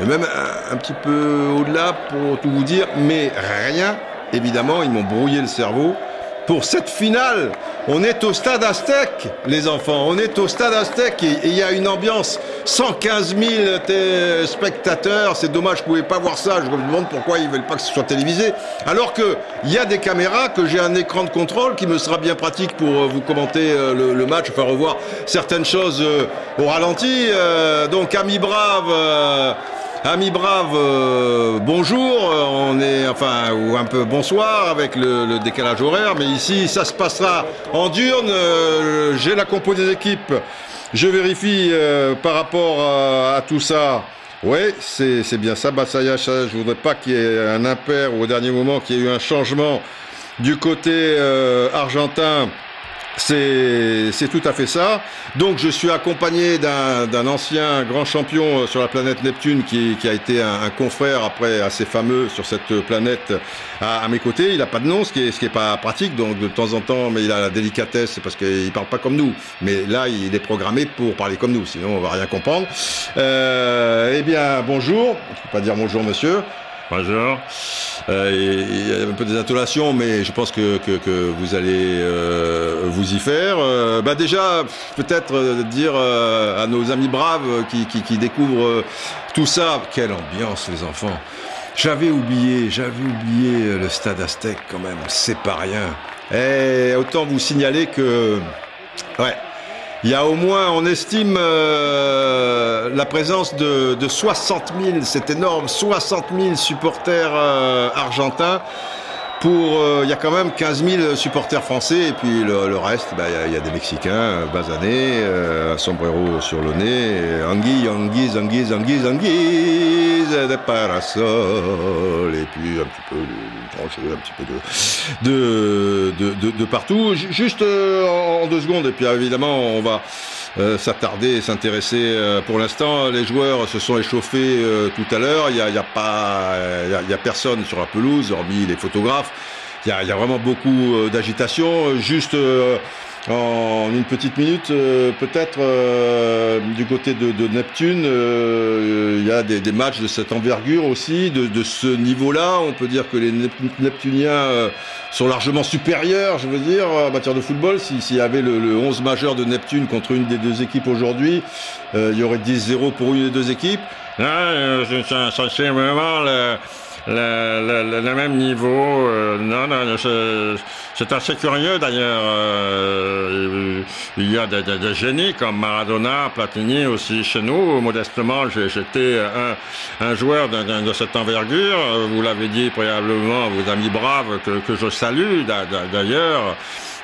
et même un, petit peu au-delà pour tout vous dire, mais rien, évidemment, ils m'ont brouillé le cerveau. Pour cette finale, on est au stade Aztec, les enfants, on est au stade Aztec et il y a une ambiance, 115 000 spectateurs, c'est dommage, je pouvais pas voir ça, je me demande pourquoi ils veulent pas que ce soit télévisé, alors qu'il y a des caméras, que j'ai un écran de contrôle qui me sera bien pratique pour euh, vous commenter euh, le, match, enfin revoir certaines choses euh, au ralenti, donc Ami Brave Amis braves, euh, bonjour, euh, on est, enfin, ou un peu bonsoir avec le, décalage horaire, mais ici, ça se passera en diurne. Euh, j'ai la compo des équipes. Je vérifie par rapport à, tout ça. Oui, c'est bien ça, Bassaya. Je voudrais pas qu'il y ait un impair ou au dernier moment qu'il y ait eu un changement du côté argentin. C'est tout à fait ça. Donc je suis accompagné d'un ancien grand champion euh, sur la planète Neptune qui, a été un, confrère après assez fameux sur cette planète à, mes côtés. Il n'a pas de nom, ce qui est, ce qui est pas pratique. Donc de temps en temps, mais il a la délicatesse parce qu'il parle pas comme nous. Mais là, il est programmé pour parler comme nous. Sinon, on va rien comprendre. Euh, eh bien, bonjour. Je peux pas dire bonjour, monsieur. Bonjour. Euh, il y a un peu des intonations, mais je pense que, que, vous allez euh, vous y faire. Euh, bah déjà, peut-être dire à nos amis braves qui, qui, qui découvrent tout ça, quelle ambiance les enfants. J'avais oublié, j'avais oublié le stade Aztec quand même, c'est pas rien. Et autant vous signaler que, ouais, il y a au moins, on estime euh, la présence de, de 60 000, c'est énorme, 60 000 supporters euh, argentins pour euh, il y a quand même 15 000 supporters français et puis le, reste bah, il y, a des Mexicains euh, basanés euh, un sombrero sur le nez anguille anguille anguille anguille anguille des parasols et puis un petit peu de, un petit peu de de, de, de, partout. Juste en deux secondes et puis évidemment on va s'attarder s'intéresser pour l'instant les joueurs se sont échauffés tout à l'heure il y a, y a pas il y a personne sur la pelouse hormis les photographes il y a, vraiment beaucoup euh, d'agitation. Juste euh, en une petite minute, euh, peut-être du côté de, Neptune, il y a des, matchs de cette envergure aussi, de, ce niveau-là. On peut dire que les Neptuniens sont largement supérieurs, je veux dire, en matière de football. S'il y avait le, 11 majeur de Neptune contre une des deux équipes aujourd'hui, il y aurait 10-0 pour une des deux équipes. Ça, c'est vraiment le, le, même niveau. Euh, non, non, c'est assez curieux d'ailleurs. Euh, il y a des, des, des, génies comme Maradona, Platini aussi chez nous. Modestement, j'étais un, un joueur de, de, cette envergure. Vous l'avez dit préalablement, vos amis braves que, que je salue d'ailleurs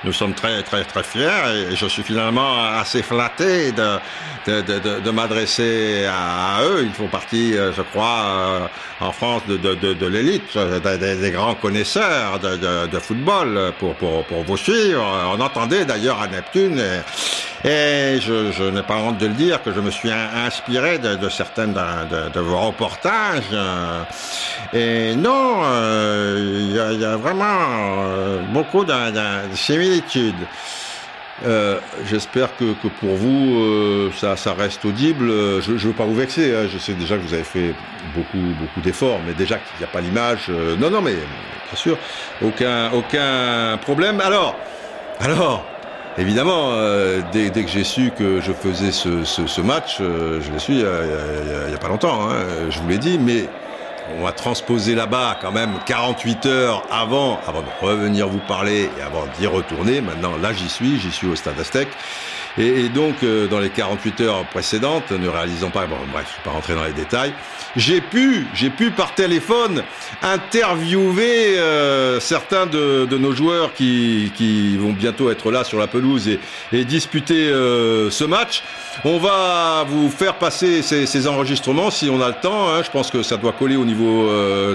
nous sommes très très très fiers et je suis finalement assez flatté de, de, de, de m'adresser à, eux. Ils font partie, euh, je crois, euh, en France de, de, l'élite, des, des, grands connaisseurs de, football pour, pour, pour vous suivre. On entendait d'ailleurs à Neptune et, et je, je n'ai pas honte de le dire que je me suis inspiré de, de certaines de, vos reportages. Et non, euh, il y, a, y, a, vraiment beaucoup de, similitudes euh, j'espère que, pour vous, euh, ça, reste audible. Je ne veux pas vous vexer. Hein. Je sais déjà que vous avez fait beaucoup, beaucoup d'efforts, mais déjà qu'il n'y a pas l'image. Euh, non, non, mais bien sûr, aucun, aucun problème. Alors, alors, évidemment, dès, que j'ai su que je faisais ce, match, je l'ai su il n'y a, pas longtemps. Hein, je vous l'ai dit, mais on va transposer là-bas quand même 48 heures avant, avant de revenir vous parler et avant d'y retourner. Maintenant, là, j'y suis, j'y suis au Stade Aztec. Et, donc, euh, dans les 48 heures précédentes, ne réalisant pas, bon, bref, je vais pas rentrer dans les détails, j'ai pu, j'ai pu par téléphone interviewer euh, certains de, de, nos joueurs qui, qui vont bientôt être là sur la pelouse et, et disputer euh, ce match. On va vous faire passer ces, ces, enregistrements si on a le temps. Hein. Je pense que ça doit coller au niveau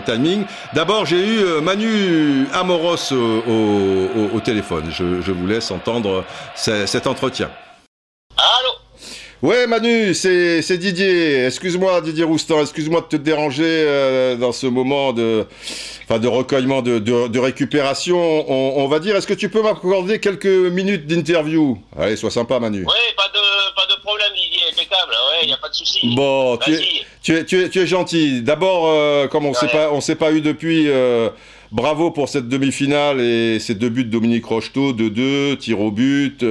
timing. D'abord, j'ai eu Manu Amoros au, au, au téléphone. Je, je, vous laisse entendre cet entretien. Allô Ouais Manu, c'est Didier. Excuse-moi Didier Roustan, excuse-moi de te déranger euh, dans ce moment de, enfin, de recueillement, de, de, récupération, on, va dire. Est-ce que tu peux m'accorder quelques minutes d'interview? Allez, sois sympa Manu. Oui, pas de, pas de problème Didier, impeccable, ouais, il n'y a pas de souci. Bon, tu es, tu, es, tu, es, tu es gentil. D'abord, euh, comme on ne pas, on s'est pas eu depuis... Euh, Bravo pour cette demi-finale et ces deux buts de Dominique Rocheteau, de deux, tir au but,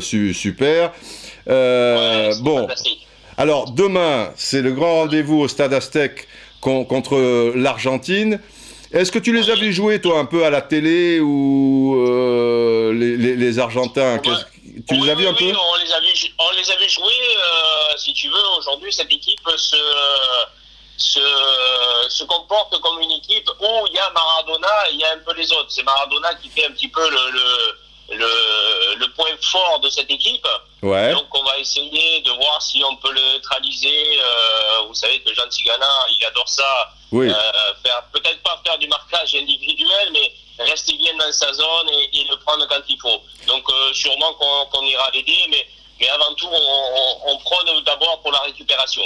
super. Euh, bon, alors demain, c'est le grand rendez-vous au Stade Aztec contre l'Argentine. Est-ce que tu les as vu jouer, toi, un peu à la télé ou euh, les, Argentins Tu les as vus un peu on les avait, on les avait joués, si tu veux, aujourd'hui, cette équipe se se, se comporte comme une équipe où il y a Maradona et il y a un peu les autres. C'est Maradona qui fait un petit peu le, le, le, le point fort de cette équipe. Ouais. Donc on va essayer de voir si on peut le neutraliser. Euh, vous savez que Jean Tigana, il adore ça. Oui. Euh, peut-être pas faire du marquage individuel, mais rester bien dans sa zone et, et le prendre quand il faut. Donc euh, sûrement qu'on ira l'aider, mais mais avant tout, on, prône d'abord pour la récupération.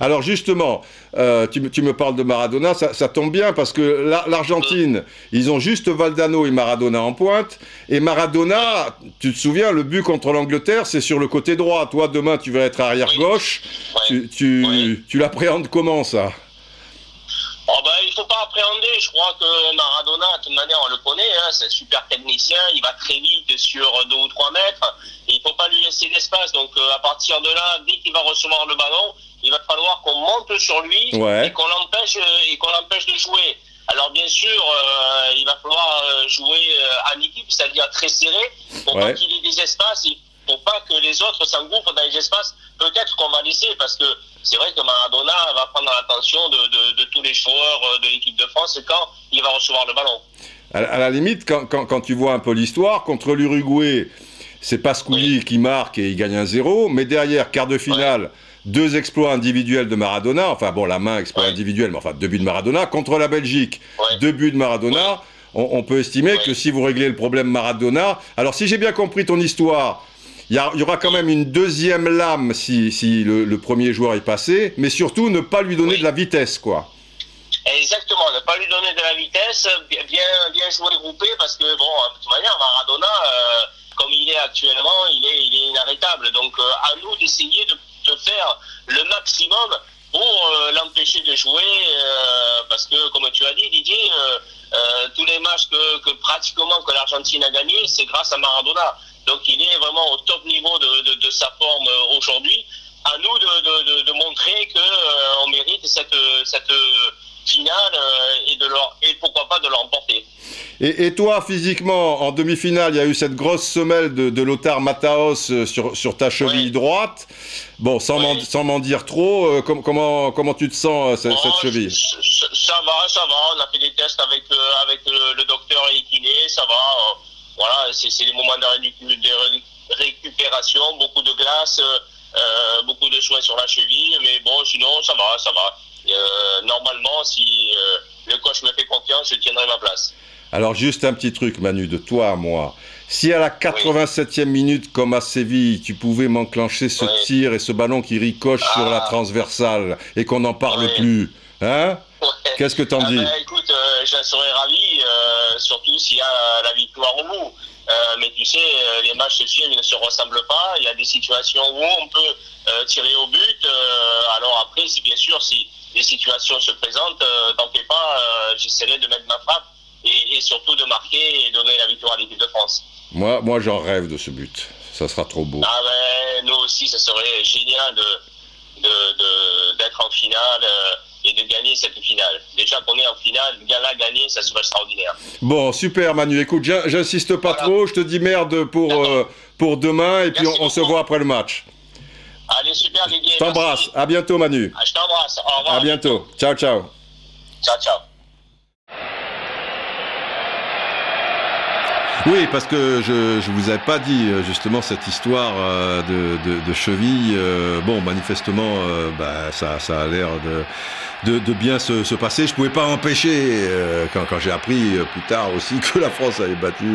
Alors justement, euh, tu, me parles de Maradona, ça, tombe bien parce que l'Argentine, ils ont juste Valdano et Maradona en pointe. Et Maradona, tu te souviens, le but contre l'Angleterre, c'est sur le côté droit. Toi, demain, tu vas être arrière gauche. Tu, tu l'appréhendes comment ça? Oh ben, il faut pas appréhender. Je crois que Maradona, de toute manière, on le connaît. Hein, c'est un super technicien. Il va très vite sur deux ou trois mètres. Et il faut pas lui laisser d'espace. Donc, euh, à partir de là, dès qu'il va recevoir le ballon, il va falloir qu'on monte sur lui et qu'on l'empêche et qu'on l'empêche de jouer. Alors, bien sûr, euh, il va falloir euh, jouer en équipe, c'est-à-dire très serré, pour qu'il ait des espaces. Pour pas que les autres s'engouffrent dans les espaces peut-être qu'on va laisser parce que c'est vrai que Maradona va prendre l'attention de, de, tous les joueurs euh, de l'équipe de France quand il va recevoir le ballon. À, la limite, quand, quand, quand, tu vois un peu l'histoire, contre l'Uruguay, c'est Pascouli qui marque et il gagne un zéro, mais derrière, quart de finale, deux exploits individuels de Maradona, enfin bon, la main, exploit individuel, mais enfin deux buts de Maradona, contre la Belgique, deux buts de Maradona. On, peut estimer que si vous réglez le problème Maradona, alors si j'ai bien compris ton histoire, il y, aura quand même une deuxième lame si, si le, premier joueur est passé, mais surtout ne pas lui donner de la vitesse, quoi. Exactement, ne pas lui donner de la vitesse, bien, bien jouer groupé, parce que, bon, de toute manière, Maradona, euh, comme il est actuellement, il est, il est inarrêtable. Donc, euh, à nous d'essayer de de faire le maximum pour euh, l'empêcher de jouer, parce que comme tu as dit Didier, tous les matchs que, pratiquement que l'Argentine a gagné, c'est grâce à Maradona. Donc il est vraiment au top niveau de, sa forme aujourd'hui. À nous de, de montrer qu'on mérite cette, cette finale et, de leur, et pourquoi pas de l'emporter. Et, et, toi, physiquement, en demi-finale, il y a eu cette grosse semelle de, de Lothar Mataos euh, sur, sur ta cheville droite. Bon, sans m'en dire trop, euh, comment, comment tu te sens, euh, cette, cette, oh, cheville? Ça va, ça va. On a fait des tests avec, avec le, docteur et kiné, ça va. Voilà, c'est des moments de, récupération, beaucoup de glace, beaucoup de soins sur la cheville, mais bon, sinon, ça va, ça va. normalement, si le coach me fait confiance, je tiendrai ma place. Alors juste un petit truc, Manu, de toi à moi. Si à la 87e minute, comme à Séville, tu pouvais m'enclencher ce tir et ce ballon qui ricoche sur la ah. transversale et qu'on n'en parle plus, hein? Qu'est-ce que t'en ah dis? ben, Écoute, euh, j'en serais ravi, euh, surtout s'il y a la victoire au bout. Euh, mais tu sais, les matchs de ne se ressemblent pas. Il y a des situations où on peut tirer au but. alors après, si bien sûr, si les situations se présentent, t'en fais pas, j'essaierai de mettre ma frappe et, surtout de marquer et donner la victoire à l'équipe de France. Moi, moi j'en rêve de ce but. Ça sera trop beau. Ah ben, nous aussi, ça serait génial de, d'être en finale euh, et de gagner cette finale. Déjà qu'on est en finale, là, gagner, ça serait extraordinaire. Bon, super Manu. Écoute, j'insiste pas trop. Je te dis merde pour, euh, pour demain et puis on, se voit après le match. Allez, super Didier. T'embrasse. À bientôt Manu. Ah, je t'embrasse. Au revoir. À bientôt. Ciao, ciao. Ciao, ciao. Oui, parce que je ne vous avais pas dit euh, justement cette histoire euh, de, cheville. Euh, bon, manifestement, bah, ça, ça a l'air de, de, bien se, passer. Je pouvais pas empêcher, quand, quand j'ai appris plus tard aussi (laughs) que la France avait battu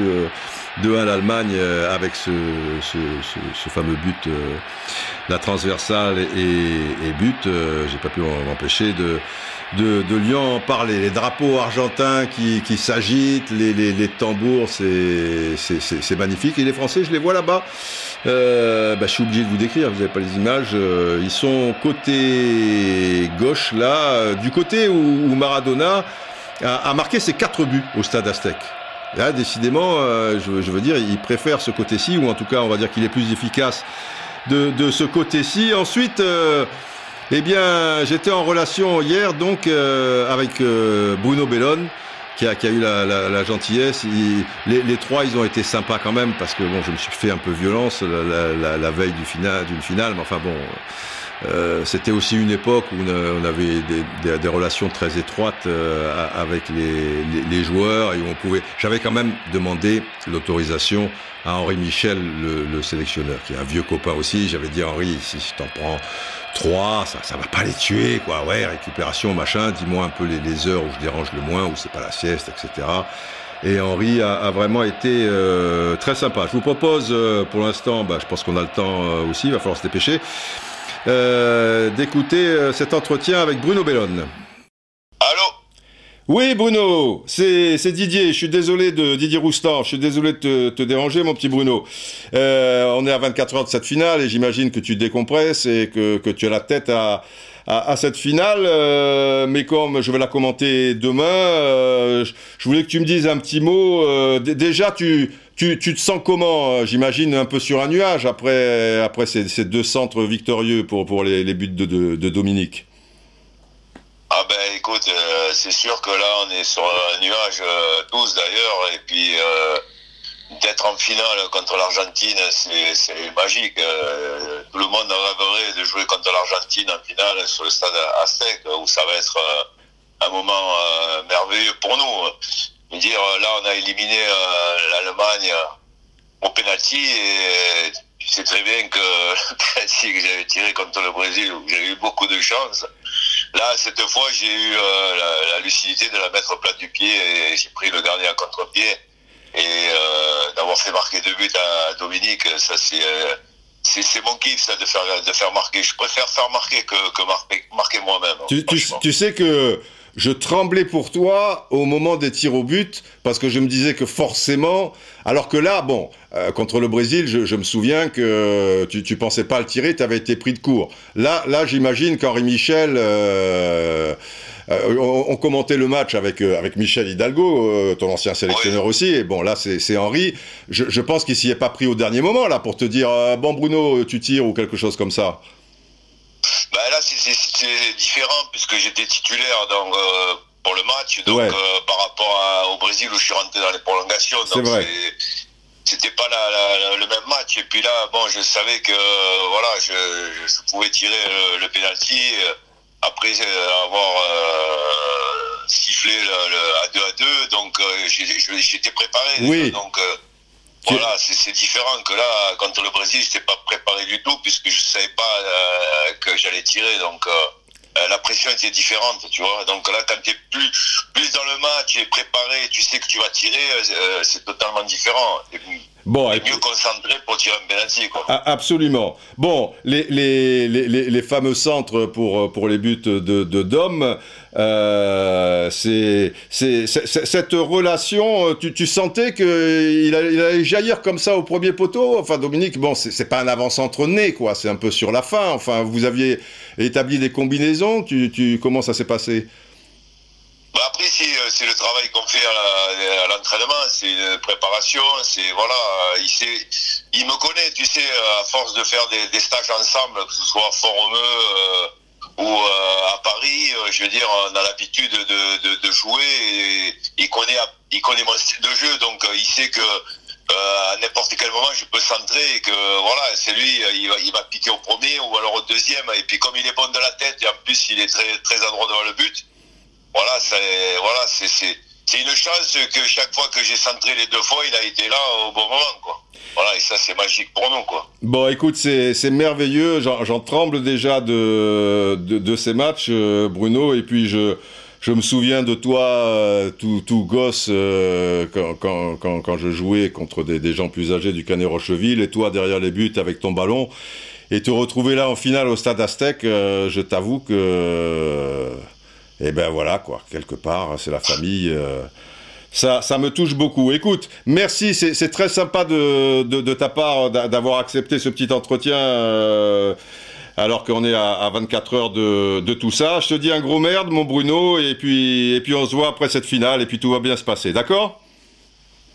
2-1 l'Allemagne avec ce, ce, fameux but, la transversale et, et but, j'ai pas pu m'empêcher de de, de Lyon parler. Les drapeaux argentins qui, qui s'agitent, les, les, les, tambours, c'est magnifique. Et les Français, je les vois là-bas. Euh, bah, je suis obligé de vous décrire, vous n'avez pas les images. Euh, ils sont côté gauche, là, euh, du côté où, où Maradona a, a, marqué ses quatre buts au stade Aztec. Là, décidément, euh, je, je, veux dire, il préfère ce côté-ci, ou en tout cas, on va dire qu'il est plus efficace de, de ce côté-ci. Ensuite... Eh bien, j'étais en relation hier donc euh, avec euh, Bruno Bellone, qui a, qui a eu la, gentillesse. les, les, trois, ils ont été sympas quand même parce que bon, je me suis fait un peu violence la, la veille du final, d'une finale, mais enfin bon. Euh, c'était aussi une époque où on avait des, des, des relations très étroites euh, avec les, les, les, joueurs et où on pouvait. J'avais quand même demandé l'autorisation à Henri Michel, le, le, sélectionneur, qui est un vieux copain aussi. J'avais dit Henri, si je t'en prends 3, ça, ça va pas les tuer, quoi. Ouais, récupération, machin. Dis-moi un peu les, les, heures où je dérange le moins, où c'est pas la sieste, etc. Et Henri a, a vraiment été euh, très sympa. Je vous propose, euh, pour l'instant, bah, je pense qu'on a le temps euh, aussi, il va falloir se dépêcher, euh, d'écouter cet entretien avec Bruno Bellone. Oui, Bruno, c'est Didier. Je suis désolé de Didier Roustan. Je suis désolé de te, te déranger, mon petit Bruno. Euh, on est à 24 heures de cette finale et j'imagine que tu décompresses et que, que tu as la tête à, à, à cette finale. Euh, mais comme je vais la commenter demain, euh, je, voulais que tu me dises un petit mot. Euh, déjà, tu, tu, te sens comment J'imagine un peu sur un nuage après, ces, deux centres victorieux pour, pour les, buts de, Dominique? Ah ben écoute, euh, c'est sûr que là on est sur un nuage euh, d'ailleurs et puis euh, d'être en finale contre l'Argentine, c'est magique. Euh, tout le monde rêverait de jouer contre l'Argentine en finale sur le stade Aztec, où ça va être un moment merveilleux pour nous. Dire, là, on a éliminé l'Allemagne au penalty et tu sais très bien que (laughs) le penalty que j'avais tiré contre le Brésil, où j'ai eu beaucoup de chance, là, cette fois, j'ai eu la, lucidité de la mettre au plat du pied et j'ai pris le gardien à contre-pied. Et euh, d'avoir fait marquer deux buts à Dominique, ça euh, c'est c'est mon kiff ça de faire de faire marquer. Je préfère faire marquer que, que marquer, marquer moi-même. Tu, tu, tu, sais que je tremblais pour toi au moment des tirs au but parce que je me disais que forcément, alors que là, bon, euh, contre le Brésil, je, je, me souviens que tu, tu pensais pas le tirer, tu avais été pris de court. Là, là, j'imagine qu'Henri Michel. Euh, euh, on, commentait le match avec, euh, avec Michel Hidalgo, euh, ton ancien sélectionneur aussi. Et bon, là, c'est Henri. Je, pense qu'il s'y est pas pris au dernier moment, là, pour te dire Bon, Bruno, tu tires ou quelque chose comme ça. Bah, là, c'est différent, puisque j'étais titulaire donc, pour le match. Donc, par rapport au Brésil où je suis rentré dans les prolongations. Vrai c'était pas le même match. Et puis là, bon, je savais que voilà, je, pouvais tirer le, le penalty après euh, avoir euh, sifflé le, à 2 à 2, donc euh, j'étais préparé. Oui. Donc voilà, c'est différent que là, contre le Brésil, je n'étais pas préparé du tout, puisque je ne savais pas j'allais tirer. Donc la pression était différente, tu vois. Donc là, quand tu es plus, plus dans le match et préparé, tu sais que tu vas tirer, c'est totalement différent. Bon, mieux concentré pour tirer un penalty, quoi. Ah, absolument. Bon, les, les, les, les, fameux centres pour, pour les buts de, de Dom, euh, c'est cette relation, tu, tu sentais qu'il allait, il allait jaillir comme ça au premier poteau? Enfin, Dominique, bon, c'est pas un avant-centre né, quoi, c'est un peu sur la fin. Enfin, vous aviez établi des combinaisons, tu, tu, comment ça s'est passé? Bah après, euh, c'est le travail qu'on fait à l'entraînement, c'est une préparation, c'est voilà, il, me connaît, tu sais, à force de faire des, stages ensemble, que ce soit à Fort-Romeu euh, ou euh, à Paris, je veux dire, on a l'habitude de, jouer et il connaît, il connaît mon style de jeu, donc il sait que à n'importe quel moment je peux centrer et que voilà, c'est lui, il va, il va piquer au premier ou alors au deuxième, et puis comme il est bon de la tête et en plus il est très, très adroit devant le but voilà, c'est voilà, c'est une chance que chaque fois que j'ai centré les deux fois, il a été là au bon moment, quoi. Voilà, et ça, c'est magique pour nous, quoi. Bon, écoute, c'est merveilleux. J'en tremble déjà de, de, ces matchs, euh, Bruno. Et puis, je, je me souviens de toi, euh, tout, tout, gosse, euh, quand, quand, quand, je jouais contre des, des, gens plus âgés du Canet Rocheville, et toi derrière les buts avec ton ballon. Et te retrouver là en finale au Stade Aztec, je t'avoue que et ben voilà, quoi, quelque part, c'est la famille. Euh, ça, ça me touche beaucoup. Écoute, merci, c'est très sympa de, de, ta part d'avoir accepté ce petit entretien. Euh, alors qu'on est à, 24 heures de, de, tout ça. Je te dis un gros merde, mon Bruno, et puis, et puis on se voit après cette finale, et puis tout va bien se passer, d'accord?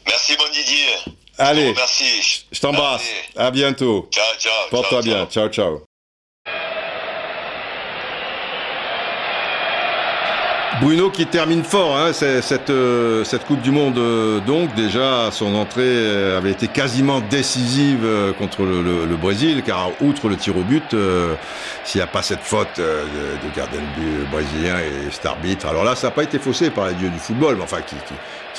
Merci, mon Didier. Allez, merci. Je t'embrasse. À bientôt. Ciao, ciao. Porte-toi bien. ciao. ciao. Bruno qui termine fort, hein, cette, euh, cette Coupe du Monde, euh, donc déjà son entrée euh, avait été quasiment décisive contre le, Brésil, car outre le tir au but, s'il n'y a pas cette faute de, de gardien brésilien et cet arbitre, alors là ça n'a pas été faussé par les dieux du football, mais enfin qui, qui,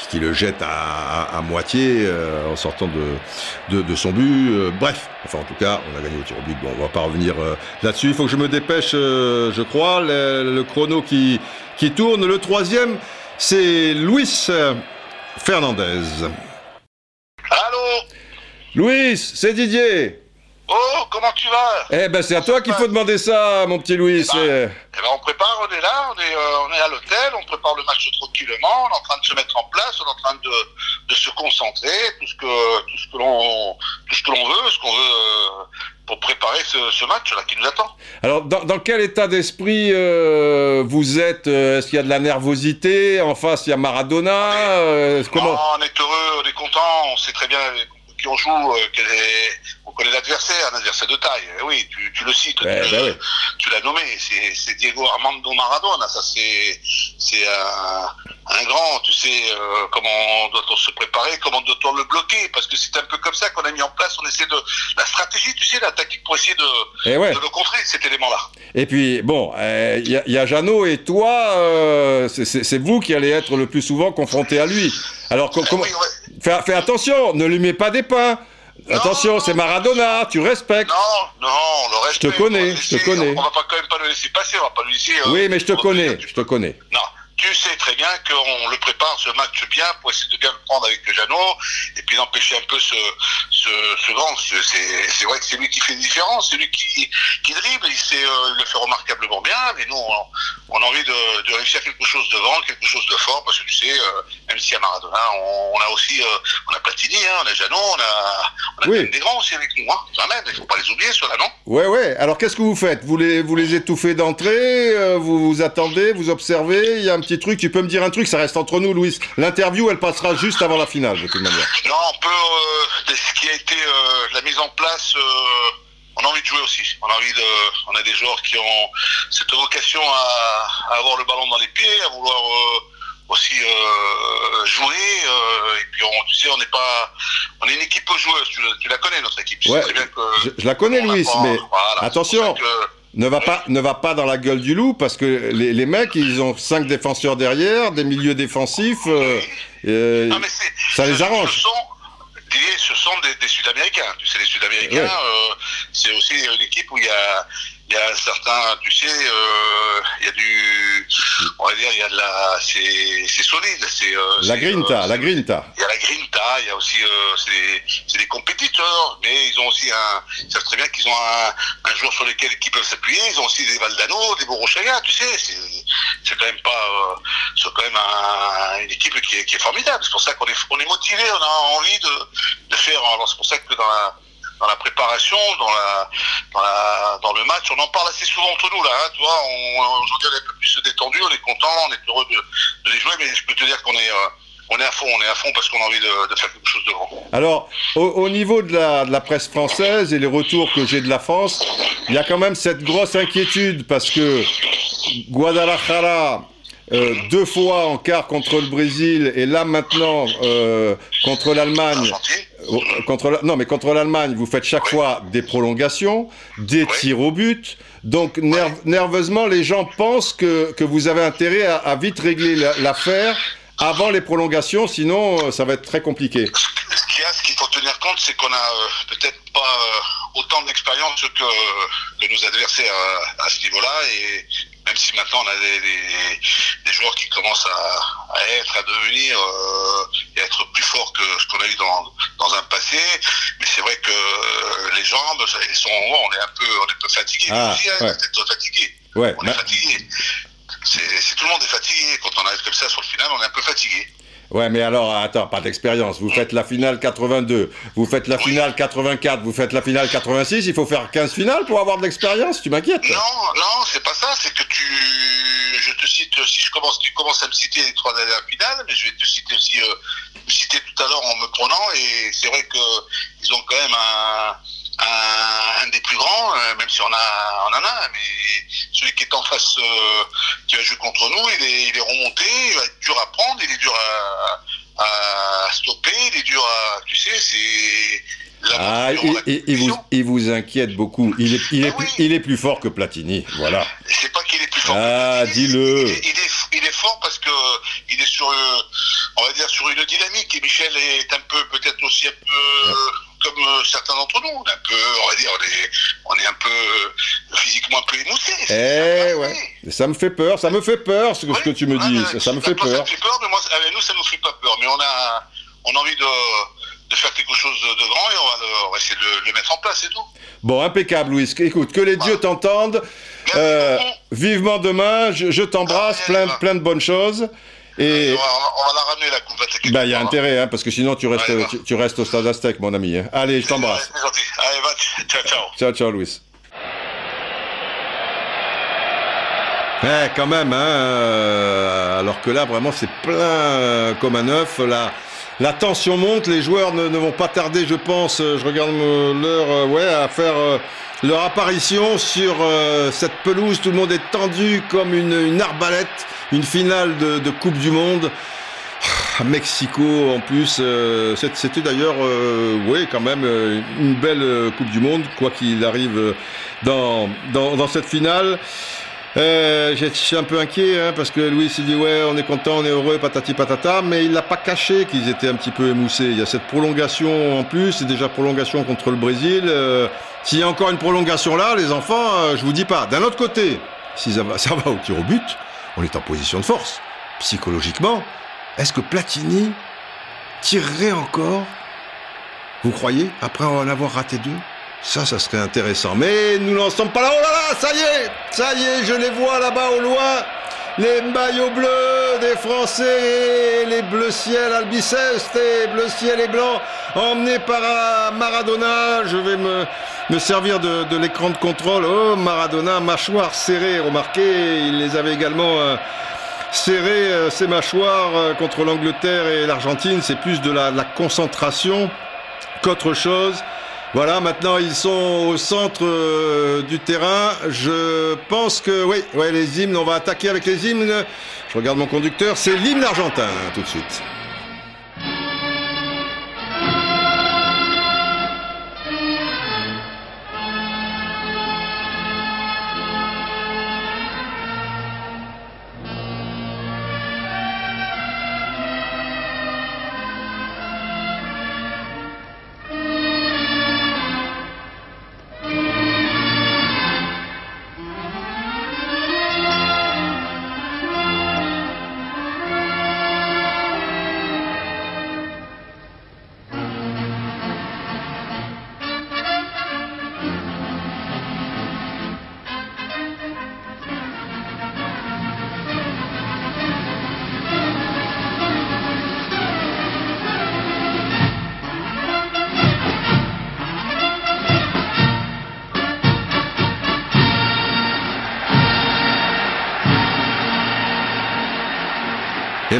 qui le jette à, à, moitié en sortant de, de, de son but. bref, enfin en tout cas on a gagné au tir au but, bon on va pas revenir là-dessus, il faut que je me dépêche je crois, le, le chrono qui qui tourne. Le troisième, c'est Luis Fernandez. Allô? Louis, c'est Didier. Oh, comment tu vas? Eh ben, c'est à toi qu'il faut demander ça, mon petit Louis. Eh ben, eh ben, on prépare, on est là, on est, euh, on est à l'hôtel, on prépare le match tranquillement, on est en train de se mettre en place, on est en train de, de se concentrer, tout ce que, tout ce que l'on, tout ce que l'on veut, ce qu'on veut euh, pour préparer ce, ce match-là qui nous attend. Alors, dans, dans quel état d'esprit euh, vous êtes Est-ce qu'il y a de la nervosité? En face, il y a Maradona on est, comment... non, on est heureux, on est content, on sait très bien qui on joue, est, on connaît l'adversaire, un adversaire de taille. Eh oui, tu, tu le cites, ben tu, l'as nommé, c'est Diego Armando Maradona. Ça, c'est un, un grand, tu sais, euh, comment doit-on se préparer, comment doit-on le bloquer, parce que c'est un peu comme ça qu'on a mis en place, on essaie de, la stratégie, tu sais, la tactique pour essayer de, Eh ouais. de le contrer, cet élément-là. Et puis, bon, il y, a- y a Jeannot et toi, euh, c'est- c'est c'est vous qui allez être le plus souvent confrontés à lui. Alors, comment- ouais. fais, fais attention, ne lui mets pas des pains. Attention, c'est. Maradona, tu respectes. Non, non, on le respecte. te connais, je te connais. On va pas quand même pas le laisser passer, on va pas le laisser. euh, Oui, mais je te connais, je te connais. Non, tu sais très bien qu'on le prépare ce match bien pour essayer de bien le prendre avec Jeannot et puis d'empêcher un peu ce, ce, ce grand. C'est- vrai que c'est lui qui fait une différence, c'est lui qui, qui dribble, il, sait, euh, il le fait remarquablement bien, mais nous, on, on a envie de, de réussir quelque chose de grand, quelque chose de fort, parce que tu sais, euh, même y a Maradona, on, on a aussi, euh, on a Platini, hein, on a Jeannot, on a, on a Oui. des grands aussi avec nous, hein, quand même, il faut pas les oublier, ceux-là, non? Ouais, ouais. Alors, qu'est-ce que vous faites? Vous les, vous les étouffez d'entrée euh, Vous vous attendez Vous observez Il y a un petit truc. Tu peux me dire un truc Ça reste entre nous, Louis. L'interview, elle passera juste avant la finale, de toute manière. Non, on peut. euh, ce qui a été euh, la mise en place, euh, on a envie de jouer aussi. On a envie de. On a des joueurs qui ont cette vocation à, à avoir le ballon dans les pieds, à vouloir euh, aussi euh, jouer. euh, et puis, on, tu sais, on n'est pas. On est une équipe joueuse. Tu, la- tu la connais notre équipe. Ouais, très bien que- Je, je la connais, Louis, mais voilà, attention. que- ne va pas, ne va pas dans la gueule du loup parce que les, les mecs, ils ont cinq défenseurs derrière, des milieux défensifs. euh, euh, Non, mais ça les arrange. Ce sont, ce sont des, des Sud-Américains. Tu sais, les Sud-Américains, Ouais. euh, c'est aussi une équipe où il y a, il y a un certain, tu sais, euh, il y a du, on va dire, il y a de la, c'est, solide. C'est, euh, la grinta, euh, la grinta. il y a la grinta, il y a aussi, c'est, des- compétiteurs, mais ils ont aussi un, ils savent très bien qu'ils ont un, un joueur sur lequel ils peuvent s'appuyer. Ils ont aussi des Valdano, des Borochaya, tu sais, c'est, c'est quand même pas, c'est quand même un- une équipe qui est, qui est formidable. C'est pour ça qu'on est, on est motivé, on a envie de, de faire. Alors c'est pour ça que dans la, dans la préparation, dans la, dans le match, on en parle assez souvent entre nous là. Hein, tu vois, aujourd'hui on est un peu plus détendu, on est content, on est heureux de, les jouer, mais je peux te dire qu'on est, euh, on est à fond, on est à fond parce qu'on a envie de, de faire quelque chose de grand. Alors, au, au niveau de la, de la presse française et les retours que j'ai de la France, il y a quand même cette grosse inquiétude parce que Guadalajara, euh, deux fois en quart contre le Brésil et là maintenant euh, contre l'Allemagne. Euh, Contre la- non, mais contre l'Allemagne, vous faites chaque fois des prolongations, des Oui. tirs au but. Donc, ner- nerveusement, les gens pensent que, que vous avez intérêt à, à vite régler la- l'affaire avant les prolongations, sinon euh, ça va être très compliqué. ce qu'il y a, ce qu'il faut tenir compte, c'est qu'on a euh, peut-être pas autant d'expérience que, que nos adversaires euh, à ce niveau-là. Et même si maintenant on a des, des- des joueurs qui commencent à, à être, à devenir euh, et à être plus forts que ce qu'on a eu dans, dans un passé, mais c'est vrai que euh, les jambes, ils sont, on est un peu, on est un peu fatigué. Ah, aussi, hein, ouais. fatigué. Ouais, On bah- est fatigué. C'est- tout le monde est fatigué. Quand on arrive comme ça sur le final, on est un peu fatigué. Ouais, mais alors, attends, pas d'expérience. Vous faites la finale 82, vous faites la finale 84, vous faites la finale 86, il faut faire 15 finales pour avoir de l'expérience, tu m'inquiètes. Non, non, c'est pas ça. C'est que tu, je te cite, si je commence, tu commences à me citer les trois dernières finales, mais je vais te citer aussi, euh, citer tout à l'heure en me prenant, et c'est vrai que ils ont quand même un, un, un des plus grands, euh, même si on a, on en a, un, mais celui qui est en face, euh, qui va jouer contre nous, il est, il est remonté, il va être dur à prendre, il est dur à, à stopper, il est dur à, tu sais, c'est Ah, il, la il- il vous, compétition. il vous inquiète beaucoup. Il est, il est, Ah oui. il est plus fort que Platini, voilà. C'est pas qu'il est plus fort. Ah, dis-le. Il, est- il est, il est fort parce que il est sur, euh, on va dire, sur une dynamique. Et Michel est un peu, peut-être aussi un peu, euh, comme euh, certains d'entre nous. On est un peu, on va dire, on est, on est un peu euh, physiquement un peu émoussé. Eh ouais, ça me fait peur, ça me fait peur ce que, ce que tu me Ouais, dis, ça, ça me toi, fait toi, Ça peur. te fait peur, mais moi, ça- avec nous, ça nous fait pas peur. Mais on a, on a envie de, de faire quelque chose de, grand et on va, le- on va essayer de le, mettre en place et tout. Bon, impeccable, Louis. Écoute, que les dieux t'entendent. Euh, vivement demain, je, je t'embrasse, Ah, plein, plein de bonnes choses. Et on, va, on va la ramener la coupe. bah, il y a intérêt, hein, parce que sinon tu restes, tu, tu restes au stade Aztec, mon ami. hein. Allez, je t'embrasse. Allez, va, ciao, ciao. Ciao, ciao, Louis. Ouais, quand même, hein, euh, alors que là, vraiment, c'est plein comme un œuf. La, la tension monte, les joueurs ne, vont pas tarder, je pense, euh, je regarde l'heure, euh, ouais, à faire leur apparition sur cette pelouse. Tout le monde est tendu comme une, arbalète, une finale de, Coupe du Monde. À Mexico en plus, c'était d'ailleurs, oui, quand même une belle Coupe du Monde, quoi qu'il arrive dans cette finale. Euh, je suis un peu inquiet hein, parce que Louis s'est dit ouais on est content, on est heureux, patati patata, mais il n'a pas caché qu'ils étaient un petit peu émoussés. Il y a cette prolongation en plus, c'est déjà prolongation contre le Brésil. Euh, S'il y a encore une prolongation là, les enfants, euh, je vous dis pas. D'un autre côté, si ça va, (laughs) ça va au tir au but, on est en position de force. Psychologiquement, est-ce que Platini tirerait encore? Vous croyez? Après en avoir raté deux? Ça, ça serait intéressant. Mais nous n'en sommes pas là. Oh là là, ça y est Ça y est, je les vois là-bas au loin. Les maillots bleus des Français, les bleus ciel albiceste et bleu ciel et blanc, emmenés par Maradona. Je vais me, servir de, l'écran de contrôle. Oh, Maradona, mâchoire serrée, remarquez, il les avait également... Euh, euh, ses mâchoires euh, contre l'Angleterre et l'Argentine, c'est plus de la concentration qu'autre chose. Voilà, maintenant ils sont au centre euh, du terrain. Je pense que oui, ouais, les hymnes, on va attaquer avec les hymnes. Je regarde mon conducteur, c'est l'hymne argentin tout de suite.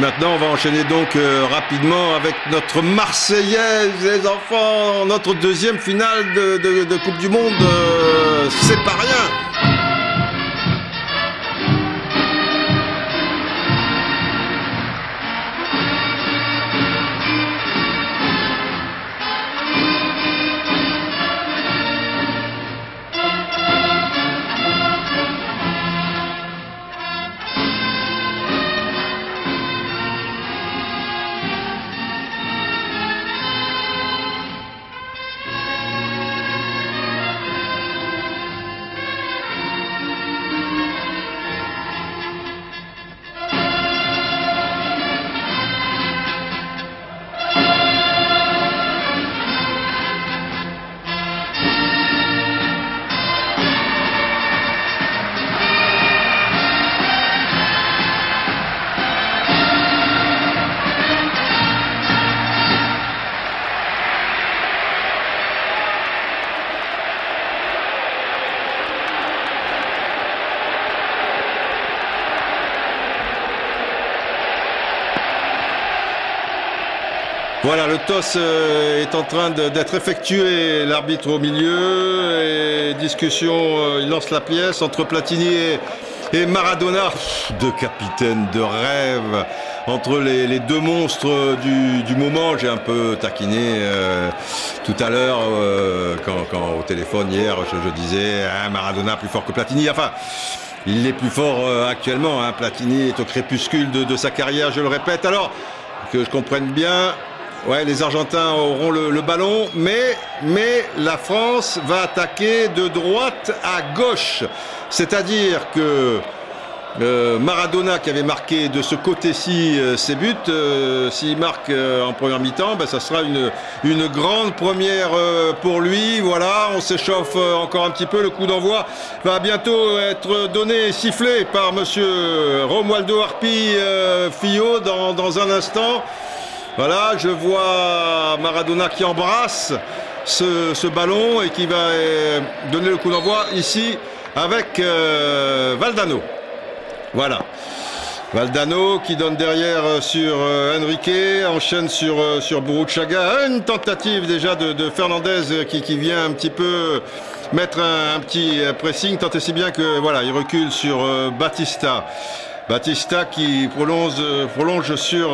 Maintenant, on va enchaîner donc euh, rapidement avec notre Marseillaise, les enfants, notre deuxième finale de, Coupe du Monde. Euh, c'est pas rien. Voilà, le toss euh, est en train d'être effectué, l'arbitre au milieu, et discussion, euh, il lance la pièce entre Platini et, Maradona. Deux capitaines de rêve entre les, deux monstres du, moment. J'ai un peu taquiné euh, tout à l'heure quand, au téléphone hier, je, disais hein, Maradona plus fort que Platini. Enfin, il est plus fort actuellement. Hein. Platini est au crépuscule de, de sa carrière, je le répète. Alors que je comprenne bien, Ouais, les Argentins auront le, ballon, mais, mais la France va attaquer de droite à gauche. C'est-à-dire que euh, Maradona qui avait marqué de ce côté-ci euh, ses buts, euh, s'il marque en première mi-temps, ben, ça sera une, une grande première pour lui. Voilà, on s'échauffe encore un petit peu. Le coup d'envoi va bientôt être donné et sifflé par monsieur Romualdo Harpi Fillot dans, dans un instant. Voilà, je vois Maradona qui embrasse ce, ballon et qui va euh, donner le coup d'envoi ici avec euh, Valdano. Voilà. Valdano qui donne derrière euh, sur Enrique, enchaîne sur, sur Buruchaga. Une tentative déjà de, Fernandez qui, qui, vient un petit peu mettre un, petit pressing, tant et si bien que voilà, il recule sur Batista. Batista qui prolonge, prolonge sur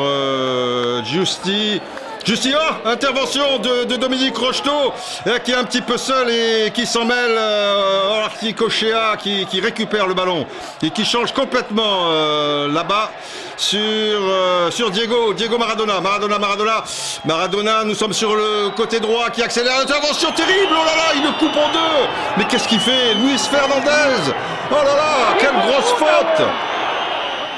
Justi. Justia, intervention de, Dominique Rocheteau, euh, qui est un petit peu seul et qui s'en mêle. Euh, Cochea qui, récupère le ballon et qui change complètement euh, là-bas sur, euh, sur Diego, Diego Maradona, Maradona, Maradona, Maradona, nous sommes sur le côté droit qui accélère l'intervention terrible, oh là là, il le coupe en deux, mais qu'est-ce qu'il fait Luis Fernandez, oh là là, quelle grosse faute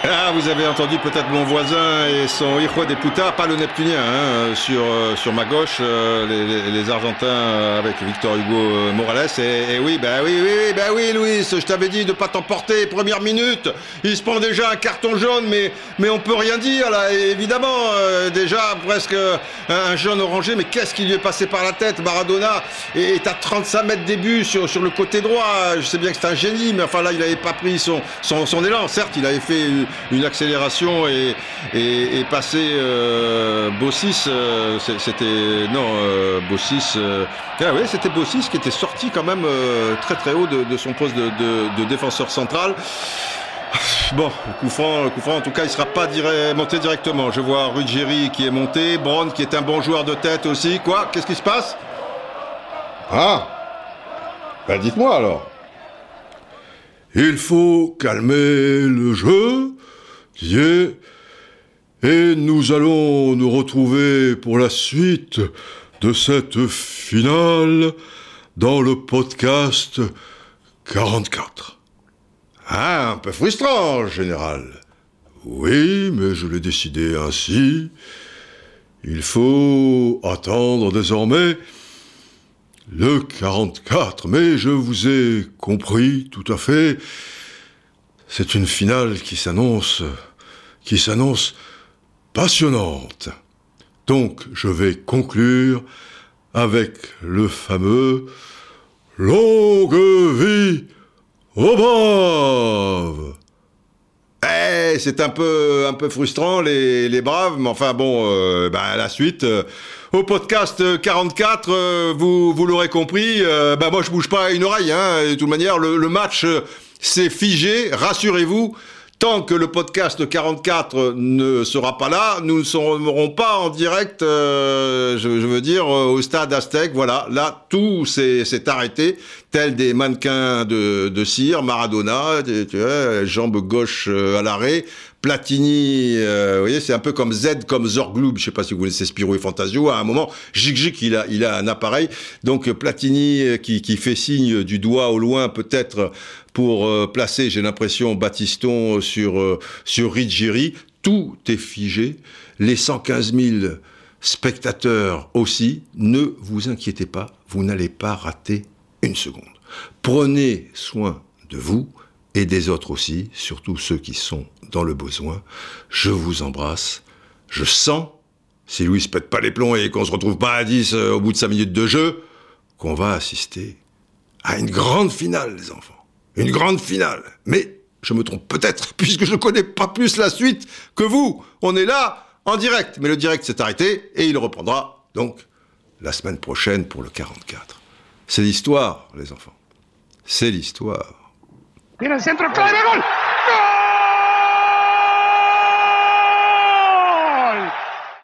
ah, vous avez entendu peut-être mon voisin et son hijo de puta, pas le Neptunien, hein, sur, euh, sur ma gauche, euh, les, les, Argentins avec Victor Hugo euh, Morales. Et, oui, bah oui, oui, oui, bah oui, Louis, je t'avais dit de pas t'emporter. Première minute, il se prend déjà un carton jaune, mais, mais on peut rien dire là. évidemment, déjà presque un jaune orangé, mais qu'est-ce qui lui est passé par la tête? Maradona est à 35 mètres début sur, sur le côté droit. Je sais bien que c'est un génie, mais enfin là, il n'avait pas pris son, son, son élan. Certes, il avait fait une accélération et, passer euh, Bossis, euh, c'était non euh, Bossis, euh, ah oui c'était Bossis qui était sorti quand même très très haut de, son poste de, défenseur central. Bon, coup franc, coup franc, en tout cas, il sera pas monté directement. Je vois Ruggieri qui est monté, Braun qui est un bon joueur de tête aussi. Quoi? Qu'est-ce qui se passe? Ah Ben dites-moi alors. Il faut calmer le jeu, et nous allons nous retrouver pour la suite de cette finale dans le podcast 44. Ah, un peu frustrant, général. Oui, mais je l'ai décidé ainsi. Il faut attendre désormais le 44. Mais je vous ai compris tout à fait. C'est une finale qui s'annonce qui s'annonce passionnante. Donc je vais conclure avec le fameux Longue vie aux braves. Eh, c'est un peu, un peu frustrant les, braves, mais enfin bon, euh, bah, la suite. Euh, au podcast 44, euh, vous, vous l'aurez compris, bah, moi je bouge pas une oreille. Hein, de toute manière, le, le match s'est figé, rassurez-vous. Tant que le podcast 44 ne sera pas là, nous ne serons pas en direct, euh, je, veux dire, euh, au stade Aztec. Voilà, là, tout s'est arrêté, tel des mannequins de, de cire, Maradona, tu vois, jambe gauche euh, à l'arrêt, Platini, vous voyez, c'est un peu comme Z, comme Zorglub, je sais pas si vous connaissez Spirou et Fantasio, à un moment, Jig il a, il a un appareil, donc Platini qui, qui fait signe du doigt au loin, peut-être pour euh, placer, j'ai l'impression, Batiston sur, euh, sur Ruggieri. Tout est figé. Les 115 000 spectateurs aussi. Ne vous inquiétez pas, vous n'allez pas rater une seconde. Prenez soin de vous et des autres aussi, surtout ceux qui sont dans le besoin. Je vous embrasse. Je sens, si Louis se pète pas les plombs et qu'on se retrouve pas à 10 euh, au bout de 5 minutes de jeu, qu'on va assister à une grande finale, les enfants une grande finale. Mais je me trompe peut-être, (laughs) puisque je ne connais pas plus la suite que vous. On est là en direct, mais le direct s'est arrêté et il reprendra donc la semaine prochaine pour le 44. C'est l'histoire, les enfants. C'est l'histoire. centro,